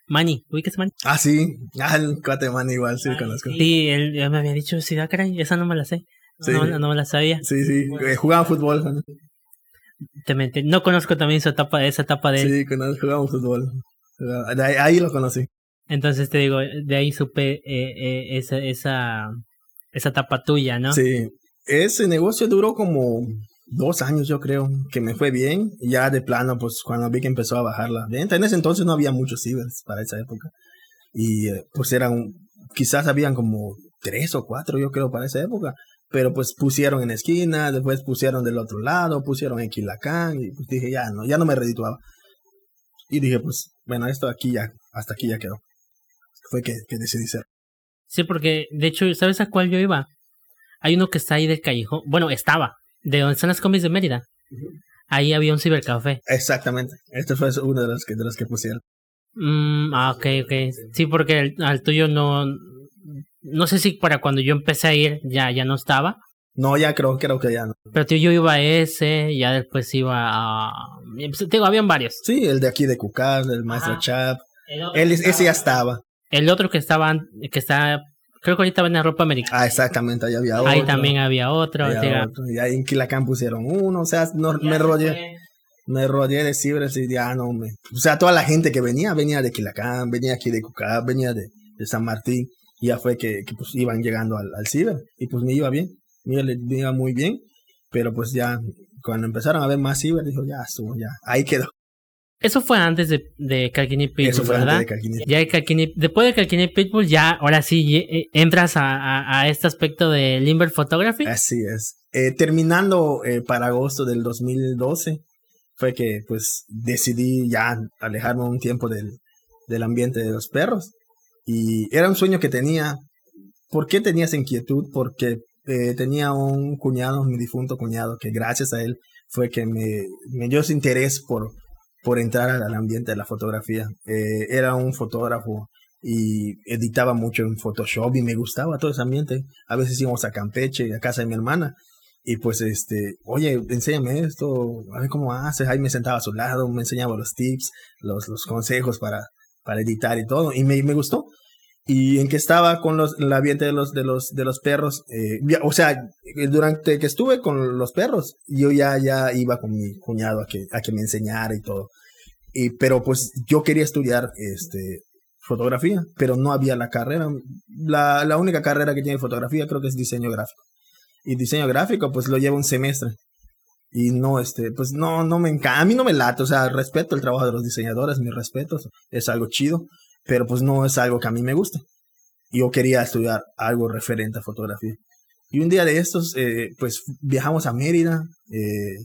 A: Manny, ¿ubicas Manny?
B: Ah, sí. Ah, el cuate Manny igual, sí, conozco.
A: Sí, él me había dicho, sí, ah, caray, esa no me la sé. No, no, me la sabía.
B: Sí, sí, eh, jugaba fútbol.
A: te menté. No conozco también esa etapa, esa etapa de él.
B: Sí, jugamos fútbol. De ahí, ahí lo conocí.
A: Entonces te digo, de ahí supe eh, eh, esa, esa, esa etapa tuya, ¿no?
B: Sí, ese negocio duró como dos años, yo creo, que me fue bien. Ya de plano, pues cuando vi que empezó a bajar la venta, en ese entonces no había muchos cibers para esa época. Y eh, pues eran, quizás habían como tres o cuatro, yo creo, para esa época. Pero pues pusieron en esquina, después pusieron del otro lado, pusieron en Quilacán, y pues dije, ya no, ya no me redituaba. Y dije, pues, bueno, esto aquí ya, hasta aquí ya quedó fue que, que decidí ser.
A: Sí, porque de hecho, ¿sabes a cuál yo iba? Hay uno que está ahí del callejón, bueno, estaba, de donde están las comis de Mérida. Ahí había un cibercafé.
B: Exactamente, este fue uno de los que, de los que pusieron.
A: Mm, ah, ok, ok. Sí, porque al tuyo no, no sé si para cuando yo empecé a ir ya, ya no estaba.
B: No, ya creo, creo que ya no.
A: Pero tío, yo iba a ese, ya después iba a... Digo, habían varios.
B: Sí, el de aquí de Cucar, el Maestro Chap. Él, ese ya estaba.
A: El otro que estaba, que está, creo que ahorita va en la ropa americana.
B: Ah, exactamente, ahí había otro.
A: Ahí también había otro.
B: Y ahí en Quilacán pusieron uno, o sea, me rodeé. Me rodeé de cibres y ya no me... O sea, toda la gente que venía, venía de Quilacán, venía aquí de Cucá, venía de, de, San Martín. Y ya fue que, que pues iban llegando al, al, ciber. Y pues me iba bien, me iba, muy bien. Pero pues ya, cuando empezaron a ver más ciber, dijo, ya estuvo, ya, ahí quedó.
A: Eso fue antes de, de Calquini Pitbull,
B: Eso fue
A: ¿verdad?
B: Antes de Calquini.
A: Ya después de Calquini Pitbull, ya ahora sí eh, entras a, a, este aspecto de Limber Photography.
B: Así es. Eh, terminando eh, para agosto del 2012, fue que pues decidí ya alejarme un tiempo del, del ambiente de los perros. Y era un sueño que tenía. ¿Por qué tenía esa inquietud? Porque eh, tenía un cuñado, mi difunto cuñado, que gracias a él fue que me, me dio ese interés por, por entrar al ambiente de la fotografía. Eh, era un fotógrafo y editaba mucho en Photoshop y me gustaba todo ese ambiente. A veces íbamos a Campeche, a casa de mi hermana, y pues este, oye, enséñame esto, a ver cómo haces. Ahí me sentaba a su lado, me enseñaba los tips, los, los consejos para, para editar y todo, y me, me gustó. Y en que estaba con los, el ambiente de los, de los, de los perros, eh, o sea, durante que estuve con los perros, yo ya, ya iba con mi cuñado a que, a que me enseñara y todo. Y, pero pues yo quería estudiar, este, fotografía, pero no había la carrera. La, la única carrera que tiene fotografía creo que es diseño gráfico. Y diseño gráfico, pues lo lleva un semestre. Y no, este, pues no, no me encanta. A mí no me late, o sea, respeto el trabajo de los diseñadores, mis respetos, es algo chido pero pues no es algo que a mí me guste. Yo quería estudiar algo referente a fotografía. Y un día de estos, eh, pues viajamos a Mérida, eh,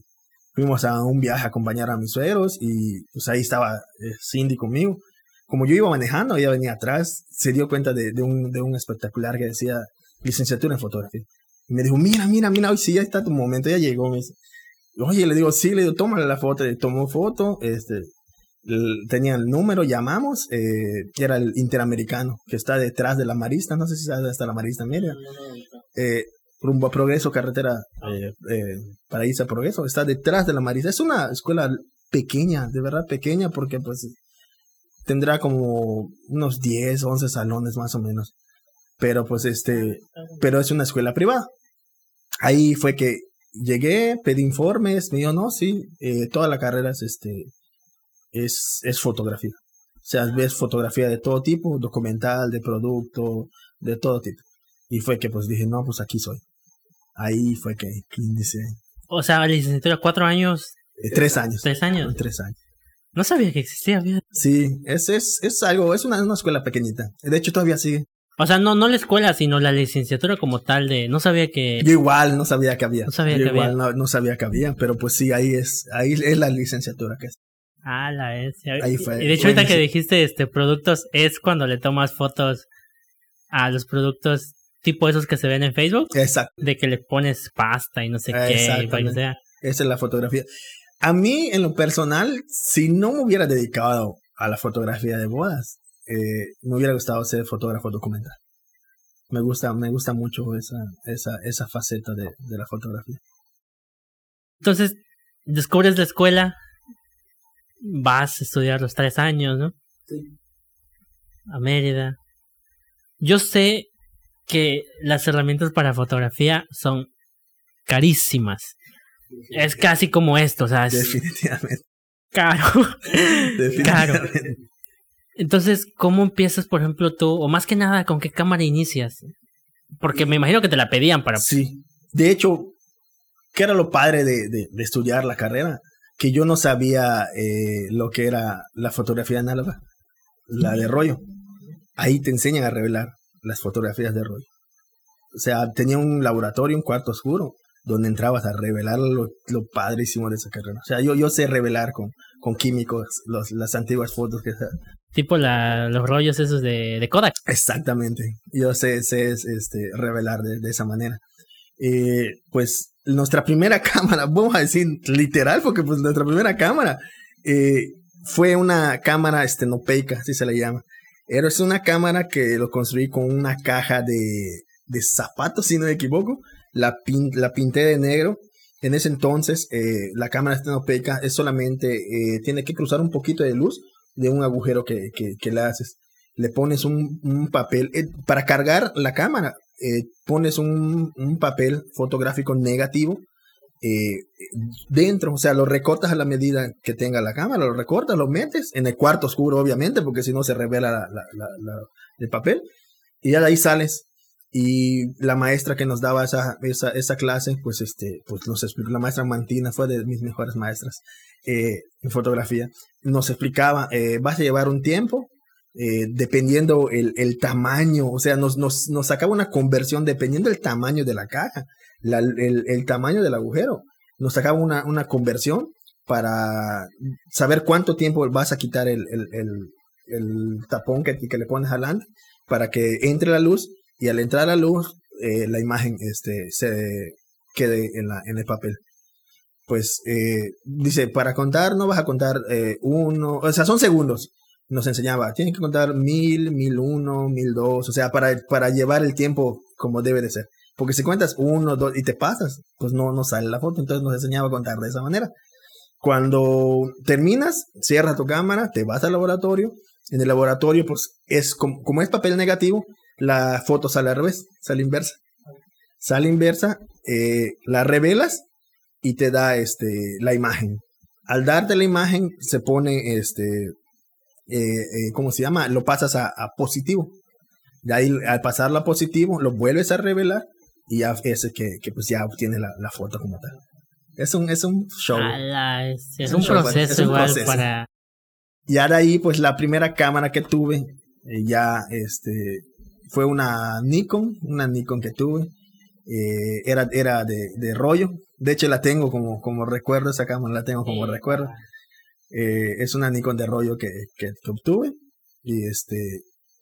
B: fuimos a un viaje a acompañar a mis suegros y pues ahí estaba eh, Cindy conmigo. Como yo iba manejando, ella venía atrás, se dio cuenta de, un, de un espectacular que decía licenciatura en fotografía. Y me dijo, mira, mira, mira, hoy sí, ya está tu momento, ya llegó. Me dice, Oye, le digo, sí, le digo, tómale la foto. Le tomó foto, este, tenía el número, llamamos, eh, era el Interamericano, que está detrás de la Marista, no sé si sabes hasta la Marista media. Eh, rumbo a Progreso, carretera eh, eh, Paraíso Progreso, está detrás de la Marista. Es una escuela pequeña, de verdad pequeña, porque pues tendrá como unos 10, 11 salones más o menos. Pero pues este, pero es una escuela privada. Ahí fue que llegué, pedí informes, me dijo, no, sí, eh, toda la carrera es este, es, es fotografía. O sea, ves fotografía de todo tipo, documental, de producto, de todo tipo. Y fue que pues dije, no, pues aquí soy. Ahí fue que, dice...
A: O sea, licenciatura cuatro años.
B: Eh, tres años.
A: Tres años.
B: Tres años.
A: No sabía que existía.
B: Sí, es, es, es algo, es una, una escuela pequeñita. De hecho, todavía sigue.
A: O sea, no, no la escuela, sino la licenciatura como tal de... No sabía que...
B: Yo igual no sabía que había.
A: No sabía
B: Yo
A: que
B: igual
A: había.
B: No, no sabía que había, pero pues sí, ahí es, ahí es la licenciatura que es.
A: Ah, la es.
B: Ahí fue.
A: Y de hecho, ahorita que dijiste este productos, es cuando le tomas fotos a los productos tipo esos que se ven en Facebook.
B: Exacto.
A: De que le pones pasta y no sé qué. Y para que sea.
B: Esa es la fotografía. A mí, en lo personal, si no me hubiera dedicado a la fotografía de bodas, eh, me hubiera gustado ser fotógrafo documental. Me gusta, me gusta mucho esa, esa, esa faceta de, de la fotografía.
A: Entonces, descubres la escuela, vas a estudiar los tres años, ¿no?
B: Sí.
A: A Mérida. Yo sé que las herramientas para fotografía son carísimas. es casi como esto, o sea, es
B: Definitivamente.
A: caro.
B: Definitivamente.
A: Entonces, ¿cómo empiezas, por ejemplo, tú, o más que nada, con qué cámara inicias? Porque me imagino que te la pedían para...
B: Sí. De hecho, ¿qué era lo padre de, de- de estudiar la carrera? Que yo no sabía eh, lo que era la fotografía análoga, la de rollo. Ahí te enseñan a revelar las fotografías de rollo. O sea, tenía un laboratorio, un cuarto oscuro, donde entrabas a revelar lo, lo padrísimo de esa carrera. O sea, yo, yo sé revelar con, con químicos los, las antiguas fotos que
A: Tipo la, los rollos esos de, de Kodak.
B: Exactamente. Yo sé, sé este, revelar de, de esa manera. Eh, pues nuestra primera cámara, vamos a decir literal, porque pues nuestra primera cámara eh, fue una cámara estenopeica, así se le llama. Era es una cámara que lo construí con una caja de, zapatos, si no me equivoco. La, pin- la pinté de negro. En ese entonces, eh, la cámara estenopeica es solamente, eh, tiene que cruzar un poquito de luz de un agujero que, que, le haces. Le pones un, papel, para cargar la cámara, eh, pones un, un papel fotográfico negativo eh, dentro, o sea, lo recortas a la medida que tenga la cámara, lo recortas, lo metes en el cuarto oscuro, obviamente, porque si no se revela la, la- la- el papel, y ya de ahí sales. Y la maestra que nos daba esa, esa, esa clase, pues este, pues nos explicó, la maestra Mantina fue de mis mejores maestras eh, en fotografía, nos explicaba, eh, vas a llevar un tiempo, eh, dependiendo el, el tamaño, o sea, nos, nos, nos sacaba una conversión dependiendo del tamaño de la caja, la- el, el tamaño del agujero, nos sacaba una, una conversión para saber cuánto tiempo vas a quitar el, el, tapón que, que le pones adelante para que entre la luz y al entrar la luz eh, la imagen este, se quede en, la, en el papel. Pues eh, dice, para contar no vas a contar uno, o sea, son segundos. Nos enseñaba, tienes que contar mil, mil uno, mil dos, o sea, para, para llevar el tiempo como debe de ser. Porque si cuentas uno, dos y te pasas, pues no, no sale la foto. Entonces nos enseñaba a contar de esa manera. Cuando terminas, cierra tu cámara, te vas al laboratorio. En el laboratorio, pues es como, como es papel negativo, la foto sale al revés, sale inversa. Sale inversa, eh, la revelas y te da este, la imagen. Al darte la imagen, se pone este, eh, eh, ¿cómo se llama? Lo pasas a, a positivo. De ahí, al pasarlo a positivo, lo vuelves a revelar y ya ese que, que pues ya obtiene la, la foto como tal. Es un, es un show.
A: Ala, es, es
B: Es
A: un
B: un show,
A: proceso
B: es un
A: igual
B: proceso.
A: para...
B: Ya de ahí, pues la primera cámara que tuve, eh, ya este, fue una Nikon, una Nikon que tuve. Eh, era era de, de rollo. De hecho, la tengo como, como recuerdo, esa cámara la tengo como recuerdo. Eh, es una Nikon de rollo que, que, obtuve. Y este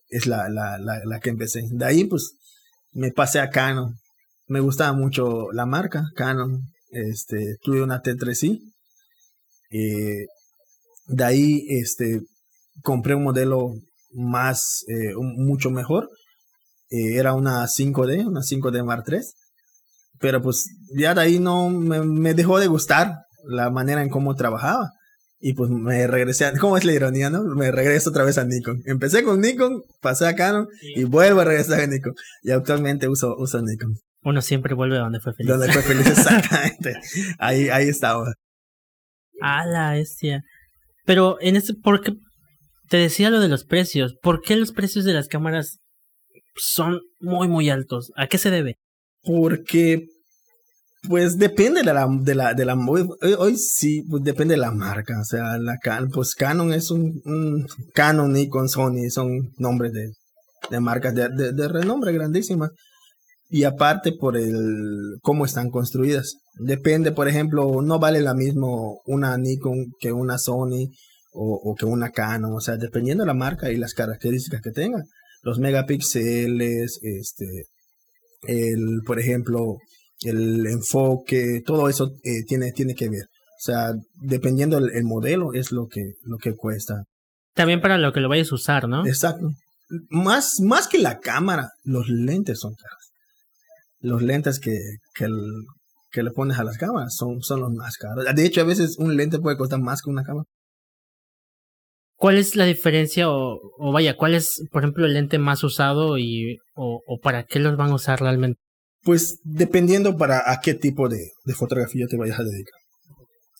B: es la, la, la, que empecé. De ahí, pues, me pasé a Canon. Me gustaba mucho la marca, Canon. Este, tuve una T3i. Eh, de ahí, este, compré un modelo más, eh, mucho mejor. Era una 5D, una 5D Mark III. Pero pues ya de ahí no me, me dejó de gustar la manera en cómo trabajaba. Y pues me regresé a, ¿cómo es la ironía, no? Me regreso otra vez a Nikon. Empecé con Nikon, pasé a Canon y vuelvo a regresar a Nikon. Y actualmente uso, uso Nikon.
A: Uno siempre vuelve a donde fue feliz.
B: Donde fue feliz exactamente. Ahí, ahí estaba.
A: A la bestia. Pero en este, porque te decía lo de los precios. ¿Por qué los precios de las cámaras son muy, muy altos? ¿A qué se debe?
B: Porque, pues depende de la, de la, de la, hoy, sí, pues depende de la marca. O sea, la pues Canon es un, un Canon, Nikon, Sony, son nombres de, de marcas de, de, de renombre grandísimas. Y aparte por el cómo están construidas. Depende, por ejemplo, no vale la mismo una Nikon que una Sony o, o que una Canon. O sea, dependiendo de la marca y las características que tenga. Los megapíxeles, este, el, por ejemplo, el enfoque, todo eso eh, tiene, tiene que ver. O sea, dependiendo el, el modelo es lo que, lo que cuesta.
A: También para lo que lo vayas a usar, ¿no?
B: Exacto. Más, más que la cámara, los lentes son caros. Los lentes que, que, el- que le pones a las cámaras son, son los más caros. De hecho, a veces un lente puede costar más que una cámara.
A: ¿Cuál es la diferencia o, o vaya, cuál es, por ejemplo, el lente más usado y o, o para qué los van a usar realmente?
B: Pues dependiendo para a qué tipo de, fotografía te vayas a dedicar.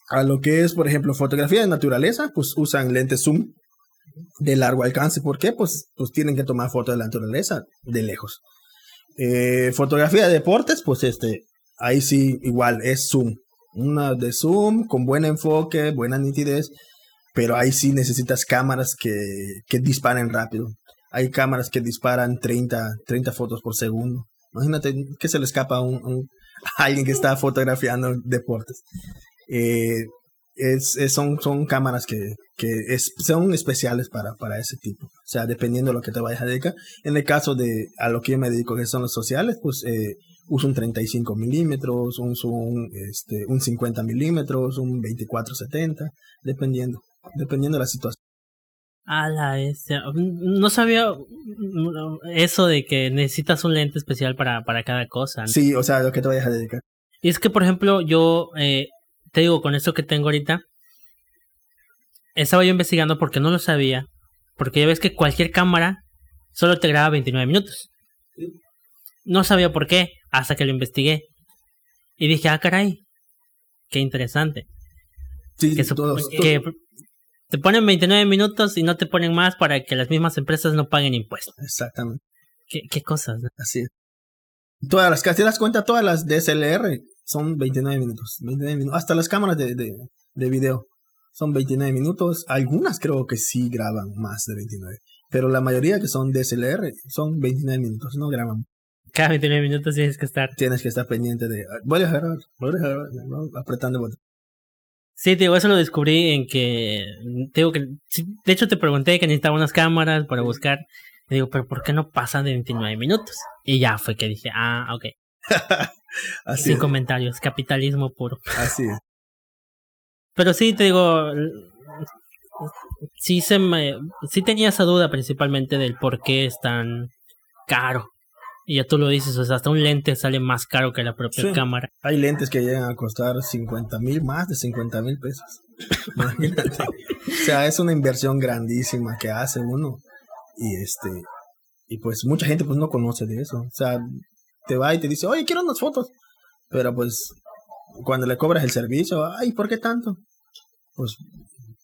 B: A lo que es, por ejemplo, fotografía de naturaleza, pues usan lentes zoom de largo alcance. ¿Por qué? Pues, pues tienen que tomar fotos de la naturaleza de lejos. Eh, fotografía de deportes, pues este, ahí sí igual es zoom. Una de zoom con buen enfoque, buena nitidez, pero ahí sí necesitas cámaras que, que disparen rápido. Hay cámaras que disparan 30, 30 fotos por segundo. Imagínate que se le escapa a, un, alguien que está fotografiando deportes. Eh, es, son, son cámaras que, que son especiales para, para ese tipo. O sea, dependiendo de lo que te vayas a dedicar. En el caso de a lo que yo me dedico, que son los sociales, pues eh, uso un 35 milímetros, un, un, este, un 50 milímetros, un 24-70, dependiendo, dependiendo de la situación.
A: A la No sabía eso de que necesitas un lente especial para, para cada cosa.
B: Sí, o sea, lo que te vayas a dedicar.
A: Y es que, por ejemplo, yo eh, te digo, con esto que tengo ahorita, estaba yo investigando porque no lo sabía. Porque ya ves que cualquier cámara solo te graba 29 minutos. No sabía por qué, hasta que lo investigué. Y dije, ah, caray, qué interesante.
B: Sí,
A: que, que te ponen 29 minutos y no te ponen más para que las mismas empresas no paguen impuestos.
B: Exactamente.
A: ¿Qué, qué cosas?
B: Así es. Todas las, si das cuenta, todas las DSLR son 29 minutos, 29 minutos. Hasta las cámaras de, de, de video son 29 minutos. Algunas creo que sí graban más de 29. Pero la mayoría que son DSLR son 29 minutos, no graban.
A: Cada 29 minutos tienes que estar.
B: Tienes que estar pendiente de. Voy a grabar, voy a grabar, apretando botón.
A: Sí, digo, eso lo descubrí en que. Digo que. De hecho, te pregunté que necesitaba unas cámaras para buscar. Y digo, pero ¿por qué no pasan de 29 minutos? Y ya fue que dije, ah, ok.
B: Así
A: Sin comentarios, capitalismo puro.
B: Así es.
A: Pero sí, te digo, sí, se me, sí tenía esa duda principalmente del por qué es tan caro. Y ya tú lo dices, o sea, hasta un lente sale más caro que la propia cámara.
B: Hay lentes que llegan a costar 50 mil, más de 50 mil pesos. Imagínate. o sea, es una inversión grandísima que hace uno. Y este, y pues mucha gente pues no conoce de eso. O sea, te va y te dice, oye, quiero unas fotos. Pero pues cuando le cobras el servicio, ay, ¿por qué tanto? Pues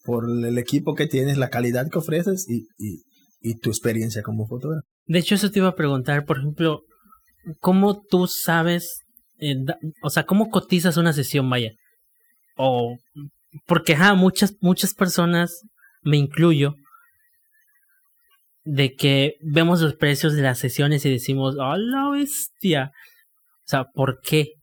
B: por el equipo que tienes, la calidad que ofreces y, y, y tu experiencia como fotógrafo.
A: De hecho, eso te iba a preguntar, por ejemplo, ¿cómo tú sabes, eh, o sea, cómo cotizas una sesión, vaya? O, porque, ja, muchas, muchas personas, me incluyo, de que vemos los precios de las sesiones y decimos, ¡oh, la bestia! O sea, ¿por qué?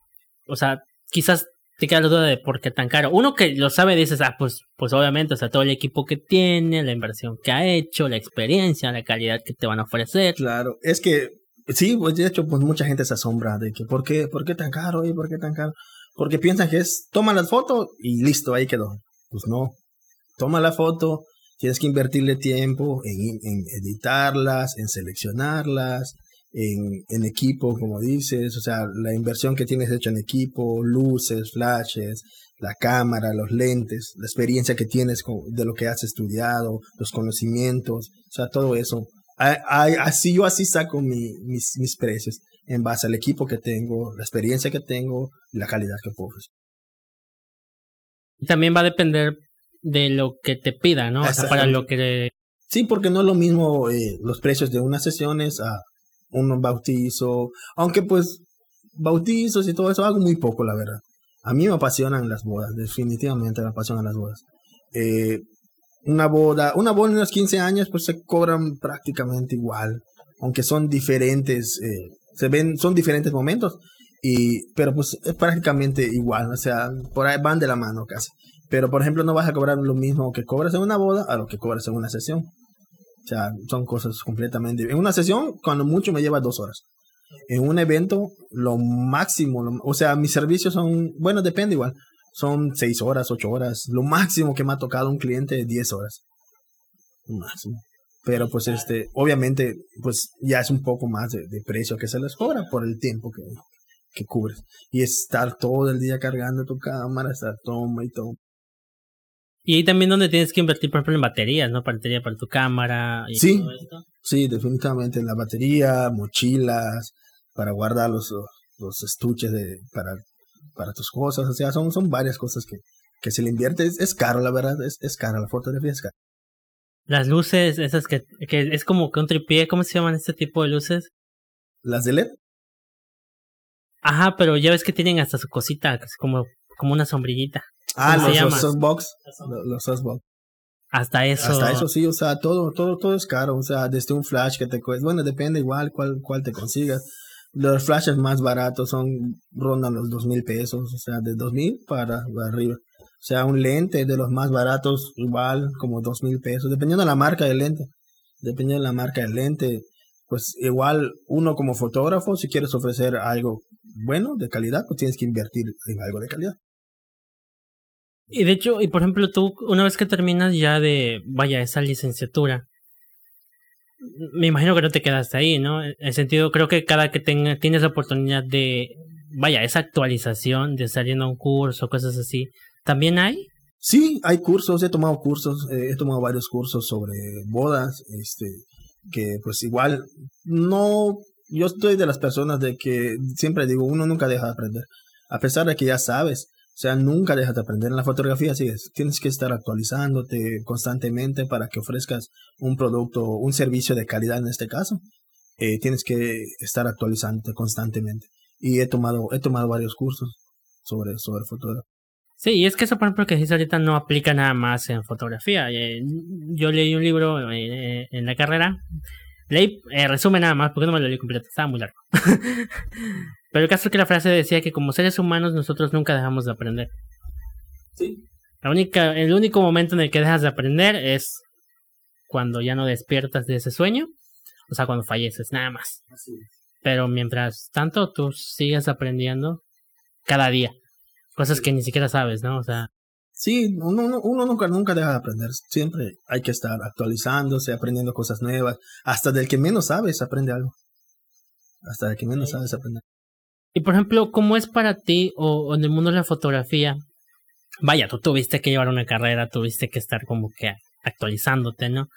A: O sea, quizás te queda la duda de por qué tan caro. Uno que lo sabe dices, ah, pues, pues obviamente, o sea, todo el equipo que tiene, la inversión que ha hecho, la experiencia, la calidad que te van a ofrecer.
B: Claro, es que sí, pues de hecho, pues mucha gente se asombra de que, ¿por qué, por qué tan caro y por qué tan caro? Porque piensan que es, toma las fotos y listo, ahí quedó. Pues no, toma la foto, Tienes que invertirle tiempo en, editarlas, en seleccionarlas, en, en, equipo, como dices, o sea, la inversión que tienes hecha en equipo, luces, flashes, la cámara, los lentes, la experiencia que tienes de lo que has estudiado, los conocimientos, o sea, todo eso. Así yo así saco mis, mis precios en base al equipo que tengo, la experiencia que tengo y la calidad que puedo ofrecer.
A: También va a depender de lo que te pida, ¿no? O sea, para lo que...
B: Sí, porque no es lo mismo eh, los precios de unas sesiones a un bautizo, aunque pues bautizos y todo eso hago muy poco, la verdad. A mí me apasionan las bodas, definitivamente me apasionan las bodas. Eh, una boda, una boda en unos 15 años pues se cobran prácticamente igual, aunque son diferentes, eh, se ven, son diferentes momentos, y, pero pues es prácticamente igual, o sea, por ahí van de la mano casi. Pero, por ejemplo, no vas a cobrar lo mismo que cobras en una boda a lo que cobras en una sesión. O sea, son cosas completamente... En una sesión, cuando mucho me lleva dos horas. En un evento, lo máximo, o sea, mis servicios son, bueno, depende igual. Son seis horas, ocho horas. Lo máximo que me ha tocado un cliente es diez horas. Máximo. Pero pues este, obviamente, pues ya es un poco más de, de precio que se les cobra por el tiempo que, que cubres. Y estar todo el día cargando tu cámara, estar toma y toma.
A: Y ahí también donde tienes que invertir, por ejemplo, en baterías, ¿no? Batería para tu cámara. Y
B: sí, definitivamente en la batería, mochilas, para guardar los, los estuches de, para, para tus cosas, o sea, son, son varias cosas que, que se le invierte. Es, es caro, la verdad, es, es cara, la fotografía es cara.
A: Las luces, esas que, que es como que un tripié, ¿cómo se llaman este tipo de luces?
B: ¿Las de LED?
A: Ajá, pero ya ves que tienen hasta su cosita, como, como una sombrillita.
B: Ah,
A: ¿Cómo
B: los, softbox. Los, los softbox.
A: Hasta eso.
B: Hasta eso sí, o sea, todo, todo, todo es caro. O sea, desde un flash que te cuesta. Bueno, depende igual cuál, cuál te consigas. Los flashes más baratos son, rondan los dos mil pesos, o sea, de dos mil para arriba. O sea, un lente de los más baratos, igual, como dos mil pesos, dependiendo de la marca del lente. Dependiendo de la marca del lente, pues igual uno como fotógrafo, si quieres ofrecer algo bueno, de calidad, pues tienes que invertir en algo de calidad.
A: Y de hecho, y por ejemplo, tú, una vez que terminas ya de, vaya, esa licenciatura, me imagino que no te quedaste ahí, ¿no? En el sentido, creo que cada que tenga, tienes la oportunidad de, vaya, esa actualización, de salir a un curso, cosas así, ¿también hay?
B: Sí, hay cursos, he tomado cursos, eh, he tomado varios cursos sobre bodas, este, que pues igual no, yo estoy de las personas de que siempre digo, uno nunca deja de aprender, a pesar de que ya sabes, sea, nunca dejas de aprender en la fotografía, sí es, tienes que estar actualizándote constantemente para que ofrezcas un producto, un servicio de calidad en este caso, eh, tienes que estar actualizándote constantemente. Y he tomado, he tomado varios cursos sobre, sobre fotografía.
A: Sí, y es que eso, por ejemplo, que dices ahorita no aplica nada más en fotografía. Eh, yo leí un libro eh, en la carrera, leí eh, resumen nada más, porque no me lo leí completo, estaba muy largo. Pero el caso es que la frase decía que como seres humanos nosotros nunca dejamos de aprender.
B: Sí.
A: La única, el único momento en el que dejas de aprender es cuando ya no despiertas de ese sueño, o sea, cuando falleces, nada más.
B: Así es.
A: Pero mientras tanto, tú sigues aprendiendo cada día. Cosas que ni siquiera sabes, ¿no? O sea,
B: Sí, uno, uno, uno nunca, nunca deja de aprender. Siempre hay que estar actualizándose, aprendiendo cosas nuevas. Hasta del que menos sabes, aprende algo. Hasta del que menos
A: Sí.
B: sabes, aprende.
A: Y por ejemplo, ¿cómo es para ti o, en el mundo de la fotografía? Vaya, tú tuviste que llevar una carrera, tuviste que estar como que actualizándote, ¿no?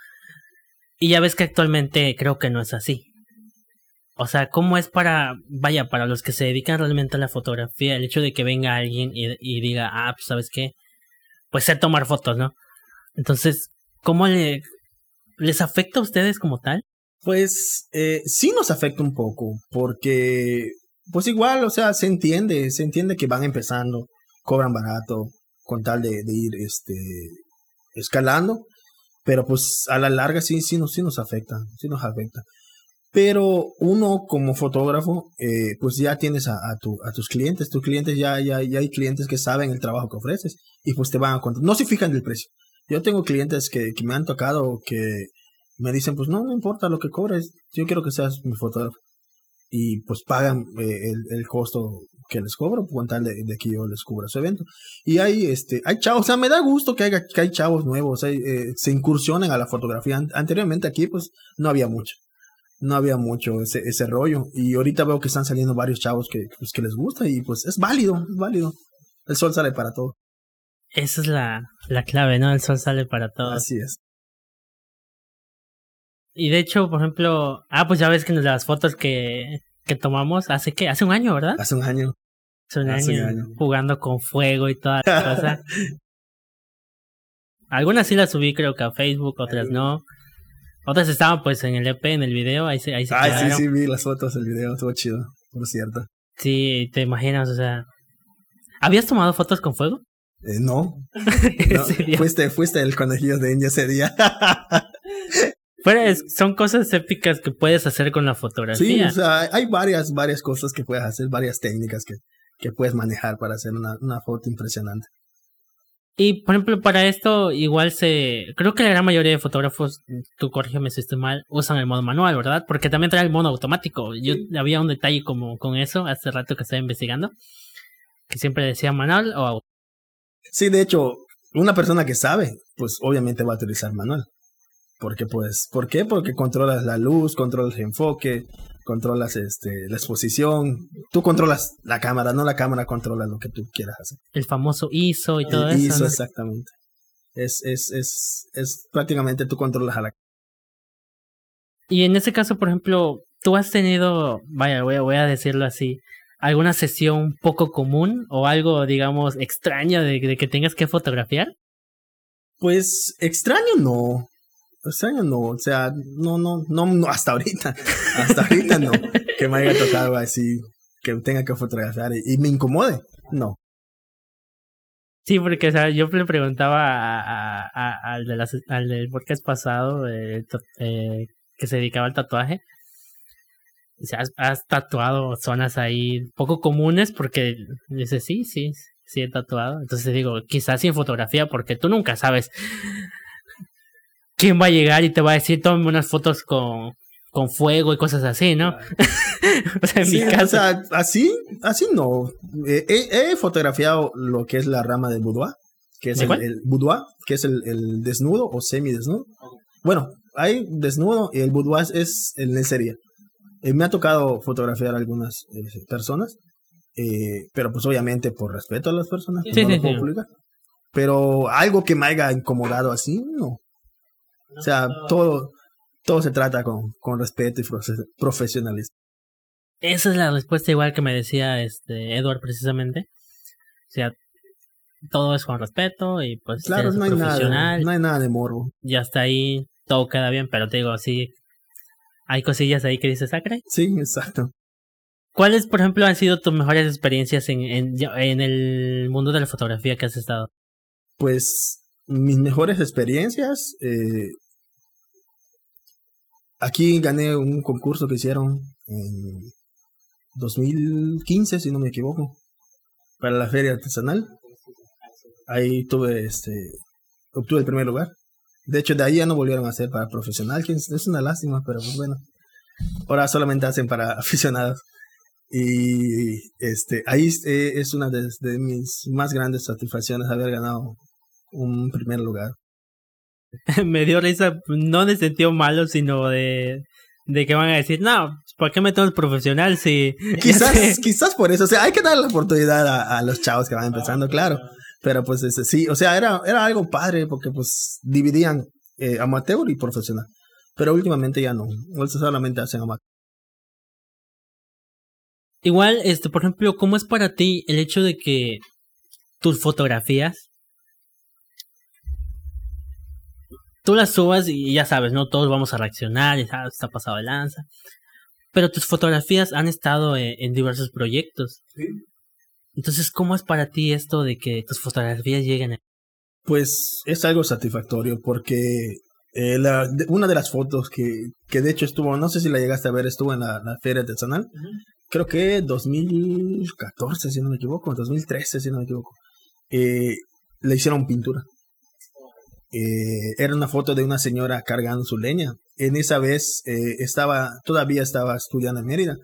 A: Y ya ves que actualmente creo que no es así. O sea, ¿cómo es para, vaya, para los que se dedican realmente a la fotografía, el hecho de que venga alguien y, y diga, ah, pues sabes qué, pues sé tomar fotos, ¿no? Entonces, ¿cómo le, les afecta a ustedes como tal?
B: Pues eh, sí nos afecta un poco, porque pues igual, o sea, se entiende, se entiende que van empezando, cobran barato, con tal de, ir este escalando, pero pues a la larga sí, sí nos, sí nos afecta, sí nos afecta. Pero uno como fotógrafo, eh, pues ya tienes a, tu, a tus clientes, tus clientes ya, ya, ya hay clientes que saben el trabajo que ofreces y pues te van a contar. No se fijan del precio. Yo tengo clientes que, que me han tocado que me dicen, pues no, no importa lo que cobres, yo quiero que seas mi fotógrafo. Y pues pagan eh, el, el costo que les cobro, con tal de, de, que yo les cubra su evento. Y hay, este, hay chavos, o sea, me da gusto que, haya, que hay chavos nuevos, hay, eh, se incursionen a la fotografía. Anteriormente aquí, pues, no había mucho. No había mucho ese, ese rollo. Y ahorita veo que están saliendo varios chavos que, pues, que les gusta y pues es válido, es válido. El sol sale para todo.
A: Esa es la, la clave, ¿no? El sol sale para todo.
B: Así es.
A: Y de hecho, por ejemplo, ah, pues ya ves que en las fotos que, que tomamos, hace que, hace un año, ¿verdad?
B: Hace un año.
A: Hace un,
B: Hace
A: año,
B: un año.
A: jugando con fuego y toda la cosa. Algunas sí las subí creo que a Facebook, otras no. Otras estaban pues en el EP, en el video, ahí se, ahí se
B: Ay, sí,
A: quedaron.
B: sí, vi las fotos, el video, estuvo chido, por cierto.
A: Sí, te imaginas, o sea. ¿Habías tomado fotos con fuego?
B: Eh, no,
A: ¿En
B: no, fuiste, fuiste el conejillo de India ese día.
A: Es- son cosas épicas que puedes hacer con la
B: sí,
A: fotografía.
B: o sea, hay varias, varias cosas que puedes hacer, varias técnicas que, que puedes manejar para hacer una, una foto impresionante.
A: Y por ejemplo, para esto igual se... Creo que la gran mayoría de fotógrafos, tú corrígeme si estoy mal, usan el modo manual, ¿verdad? Porque también trae el modo automático. Yo había un detalle como con eso hace rato que estaba investigando. Que siempre decía manual o auto.
B: Sí, de hecho, una persona que sabe, pues obviamente va a utilizar manual. Porque pues, ¿por qué? Porque controlas la luz, controlas el enfoque, controlas este, la exposición. Tú controlas la cámara, no la cámara controla lo que tú quieras hacer.
A: El famoso ISO y todo
B: El
A: eso.
B: ISO,
A: ¿no?
B: exactamente. Es, es, es, es prácticamente tú controlas a la
A: Y en ese caso, por ejemplo, tú has tenido, vaya, voy a, voy a decirlo así, alguna sesión poco común o algo, digamos, extraño de, de que tengas que fotografiar?
B: Pues extraño no. Extraño no, o sea, no, no, no, no, hasta ahorita, hasta ahorita no, que me haya tocado así, que tenga que fotografiar y, me incomode, no.
A: Sí, porque o sea, yo le preguntaba al, de las, al del podcast pasado eh, eh, que se dedicaba al tatuaje. Dice, ¿has, has tatuado zonas ahí poco comunes? Porque dice, sí, sí, sí he tatuado. Entonces digo, quizás sin fotografía, porque tú nunca sabes quién va a llegar y te va a decir, tome unas fotos con, con fuego y cosas así, ¿no? o sea, en
B: Sí,
A: mi caso.
B: O sea, así, así no. Eh, he, he fotografiado lo que es la rama del boudoir, que es
A: ¿De
B: el, el boudoir, que es el, el desnudo o semidesnudo. Bueno, hay desnudo y el boudoir es el lencería. Eh, me ha tocado fotografiar a algunas eh, personas, eh, pero pues obviamente por respeto a las personas, pues,
A: Sí,
B: no
A: sí,
B: lo puedo publicar. Pero algo que me haya incomodado así, no. O sea, todo, todo se trata con, con respeto y profe- profesionalismo.
A: Esa es la respuesta igual que me decía este Edward precisamente. O sea, todo es con respeto y pues
B: Claro, no hay,
A: profesional,
B: nada, no hay nada de morbo.
A: ya está ahí, todo queda bien, pero te digo, sí, hay cosillas ahí que dices, sacre.
B: Sí, exacto.
A: ¿Cuáles, por ejemplo, han sido tus mejores experiencias en, en, en el mundo de la fotografía que has estado?
B: Pues mis mejores experiencias. eh, aquí gané un concurso que hicieron en 2015, si no me equivoco, para la feria artesanal. Ahí tuve este, obtuve el primer lugar. De hecho, de ahí ya no volvieron a hacer para profesional, que es, una lástima, pero pues bueno. Ahora solamente hacen para aficionados. Y este, ahí eh, es una de mis más grandes satisfacciones haber ganado un primer lugar.
A: me dio risa, no de sentido malo, sino de, de que van a decir, no, ¿por qué metemos profesional si...
B: Quizás, quizás por eso, o sea, hay que dar la oportunidad a, a los chavos que van empezando, claro. Pero pues este, sí, o sea, era, era algo padre porque pues dividían eh, amateur y profesional. Pero últimamente ya no, solamente hacen amateur.
A: Igual, este, por ejemplo, ¿cómo es para ti el hecho de que tus fotografías tú las subas y ya sabes, no todos vamos a reaccionar, y sabes, está pasado de lanza. Pero tus fotografías han estado en, en diversos proyectos. Entonces, ¿cómo es para ti esto de que tus fotografías lleguen a...
B: Pues es algo satisfactorio porque eh, la, de- una de las fotos que, que de hecho estuvo, no sé si la llegaste a ver, estuvo en la, la feria artesanal, creo que 2014, si no me equivoco, 2013, si no me equivoco, eh, le hicieron pintura. Eh, era una foto de una señora cargando su leña. En esa vez eh, estaba, todavía estaba estudiando en Mérida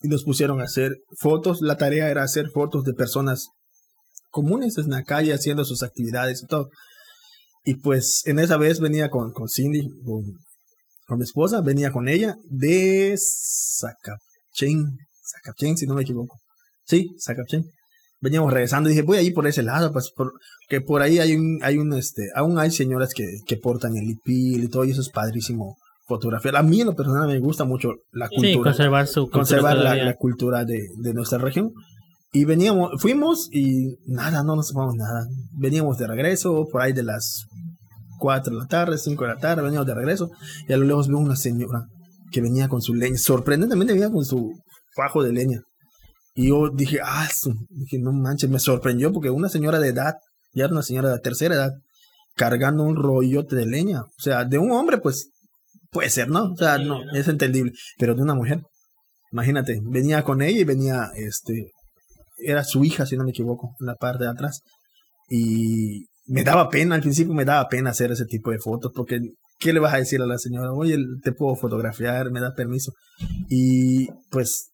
B: y nos pusieron a hacer fotos. La tarea era hacer fotos de personas comunes en la calle haciendo sus actividades y todo. Y pues en esa vez venía con, con Cindy, con, mi esposa, venía con ella de Zacapchen, Zacapchen si no me equivoco. Sí, Zacapchen. Veníamos regresando y dije, voy a ir por ese lado, pues por, que por ahí hay un, hay un, este, aún hay señoras que, que portan el hipil y todo, y eso es padrísimo fotografiar. A mí en lo personal me gusta mucho la cultura
A: Sí, conservar su cultura
B: conservar la, la cultura de, de nuestra región. Y veníamos, fuimos y nada, no nos tomamos nada. Veníamos de regreso, por ahí de las 4 de la tarde, 5 de la tarde, veníamos de regreso. Y a lo lejos veo una señora que venía con su leña, sorprendentemente venía con su fajo de leña. Y yo dije, ah, dije, no manches, me sorprendió porque una señora de edad, ya era una señora de tercera edad, cargando un rollote de leña. O sea, de un hombre, pues, puede ser, ¿no? O sea, no, es entendible. Pero de una mujer, imagínate, venía con ella y venía, este, era su hija, si no me equivoco, en la parte de atrás. Y me daba pena, al principio me daba pena hacer ese tipo de fotos, porque, ¿qué le vas a decir a la señora? Oye, te puedo fotografiar, me da permiso. Y pues,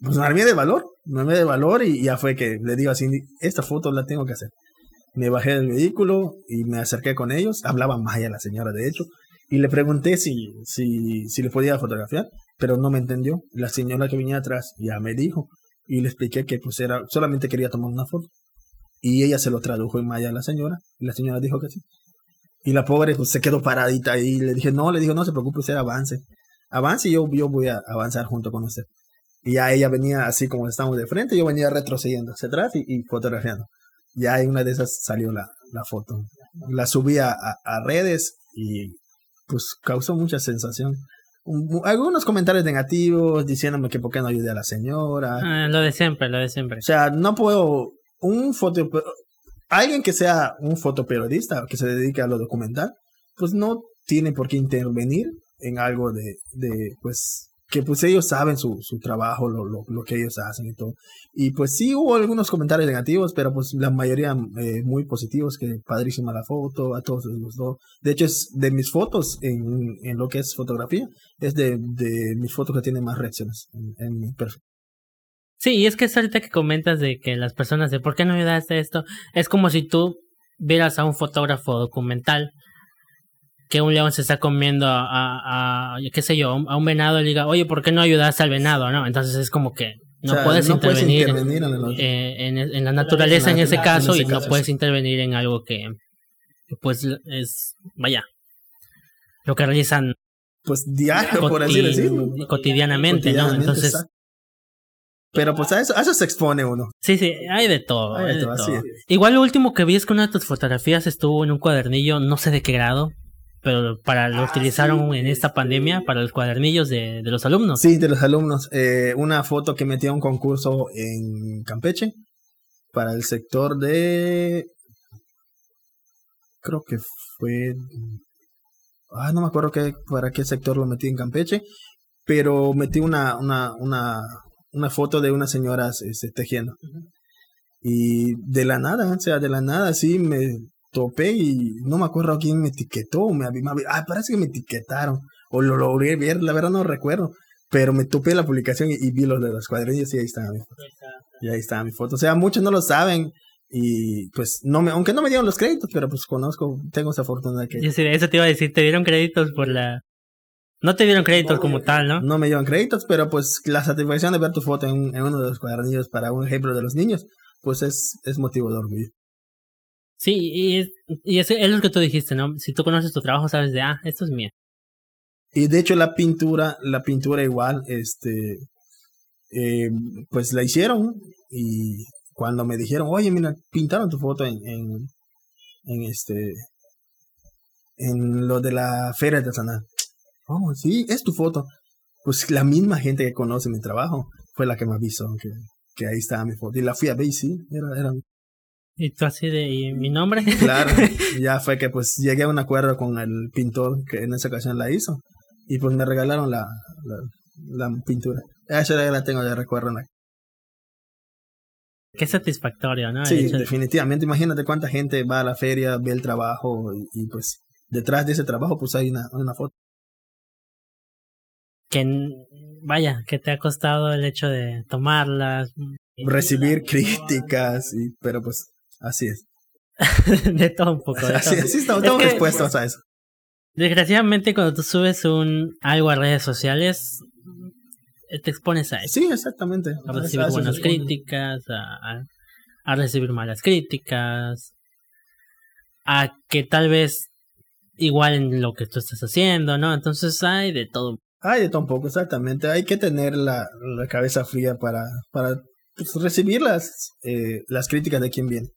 B: pues me armé de valor, me armé de valor y ya fue que le digo a Cindy, esta foto la tengo que hacer. Me bajé del vehículo y me acerqué con ellos, hablaba maya la señora de hecho, y le pregunté si, si, si le podía fotografiar, pero no me entendió. La señora que venía atrás ya me dijo, y le expliqué que pues era, solamente quería tomar una foto. Y ella se lo tradujo en maya a la señora, y la señora dijo que sí. Y la pobre pues se quedó paradita y le dije, no, le dijo, no se preocupe, usted avance. Avance y yo, yo voy a avanzar junto con usted. Y ya ella venía así como estamos de frente, yo venía retrocediendo hacia atrás y, y fotografiando. Ya en una de esas salió la, la foto. La subí a, a, a redes y pues causó mucha sensación. Un- Algunos comentarios negativos diciéndome que por qué no ayudé a la señora.
A: Ah, lo de siempre, lo de siempre.
B: O sea, no puedo. Un foto. Alguien que sea un fotoperiodista, que se dedique a lo documental, pues no tiene por qué intervenir en algo de, de pues, que pues ellos saben su, su trabajo, lo, lo, lo que ellos hacen y todo. Y pues sí hubo algunos comentarios negativos, pero pues la mayoría eh, muy positivos, que padrísima la foto, a todos les gustó. De hecho, es de mis fotos en, en lo que es fotografía, es de, de mis fotos que tienen más reacciones en, en mi perfil.
A: Sí, y es que es ahorita que comentas de que las personas de ¿por qué no ayudaste a esto? Es como si tú vieras a un fotógrafo documental que un león se está comiendo a, a, a, qué sé yo, a un venado y le diga, oye, ¿por qué no ayudaste al venado? ¿no? Entonces es como que no
B: O sea,
A: puedes
B: no puedes
A: intervenir,
B: en
A: eh, en, en la naturaleza en ese caso
B: ese
A: y no puedes
B: sí.
A: intervenir en algo que, que, pues es, vaya, lo que realizan
B: pues diario, por así decirlo.
A: cotidianamente, ¿no? Entonces,
B: exacto. Pero pues a eso, a eso se expone uno.
A: Sí, sí, hay de todo.
B: Hay de
A: hay de
B: todo.
A: Igual lo último que vi es que una de tus fotografías estuvo en un cuadernillo, no sé de qué grado, pero para lo
B: Ah,
A: utilizaron
B: sí,
A: en esta
B: este-
A: pandemia para los cuadernillos de, de los alumnos.
B: Sí, de los alumnos. Eh, una foto que metí a un concurso en Campeche para el sector de... Creo que fue... Ah, no me acuerdo qué, para qué sector lo metí en Campeche, pero metí una, una, una, una foto de unas señoras este, tejiendo. Y de la nada, o sea, de la nada, sí, me topé y no me acuerdo quién me etiquetó. Me, me ah, parece que me etiquetaron. O lo logré ver, la verdad no recuerdo. Pero me topé la publicación y, y vi los de los cuadrillos y ahí estaba mi foto. Y ahí estaba mi foto. O sea, muchos no lo saben. Y pues, no me, aunque no me dieron los créditos, pero pues conozco, tengo esa fortuna de que
A: Yo sí, eso te iba a decir, te dieron créditos por la... No te dieron créditos como tal, ¿no?
B: no me dieron créditos, pero pues la satisfacción de ver tu foto en, en uno de los cuadernillos para un ejemplo de los niños, pues es, es motivo de orgullo.
A: Sí, y, es, y es, lo que tú dijiste, ¿no? Si tú conoces tu trabajo, sabes de, ah, esto es mío.
B: Y de hecho la pintura, la pintura igual, este, eh, pues la hicieron y cuando me dijeron, oye, mira, pintaron tu foto en, en, en este, en lo de la feria artesanal. Oh, sí, es tu foto. Pues la misma gente que conoce mi trabajo fue la que me avisó que, que ahí estaba mi foto. Y la fui a ver sí, era, era
A: Y tú así de, ¿y mi nombre?
B: Claro, ya fue que pues llegué a un acuerdo con el pintor que en esa ocasión la hizo y pues me regalaron la, la, la pintura. Esa ya la tengo de recuerdo. ¿no?
A: Qué satisfactorio, ¿no?
B: Sí,
A: de-
B: definitivamente. Imagínate cuánta gente va a la feria, ve el trabajo y, y, pues detrás de ese trabajo pues hay una, una foto.
A: que, vaya, que te ha costado el hecho de tomarlas,
B: Recibir críticas, y, pero pues así es.
A: de todo un poco. de
B: Así,
A: todo.
B: así estamos,
A: Es
B: estamos
A: que-
B: expuestos a eso.
A: Desgraciadamente, cuando tú subes un algo a redes sociales, te expones a eso.
B: Sí, exactamente.
A: A recibir buenas críticas, a, a, a recibir malas críticas, a que tal vez igual en lo que tú estás haciendo, ¿no? Entonces hay de todo.
B: Hay de todo un poco, exactamente. Hay que tener la, la cabeza fría para, para pues, recibir las, eh, las críticas de quien viene.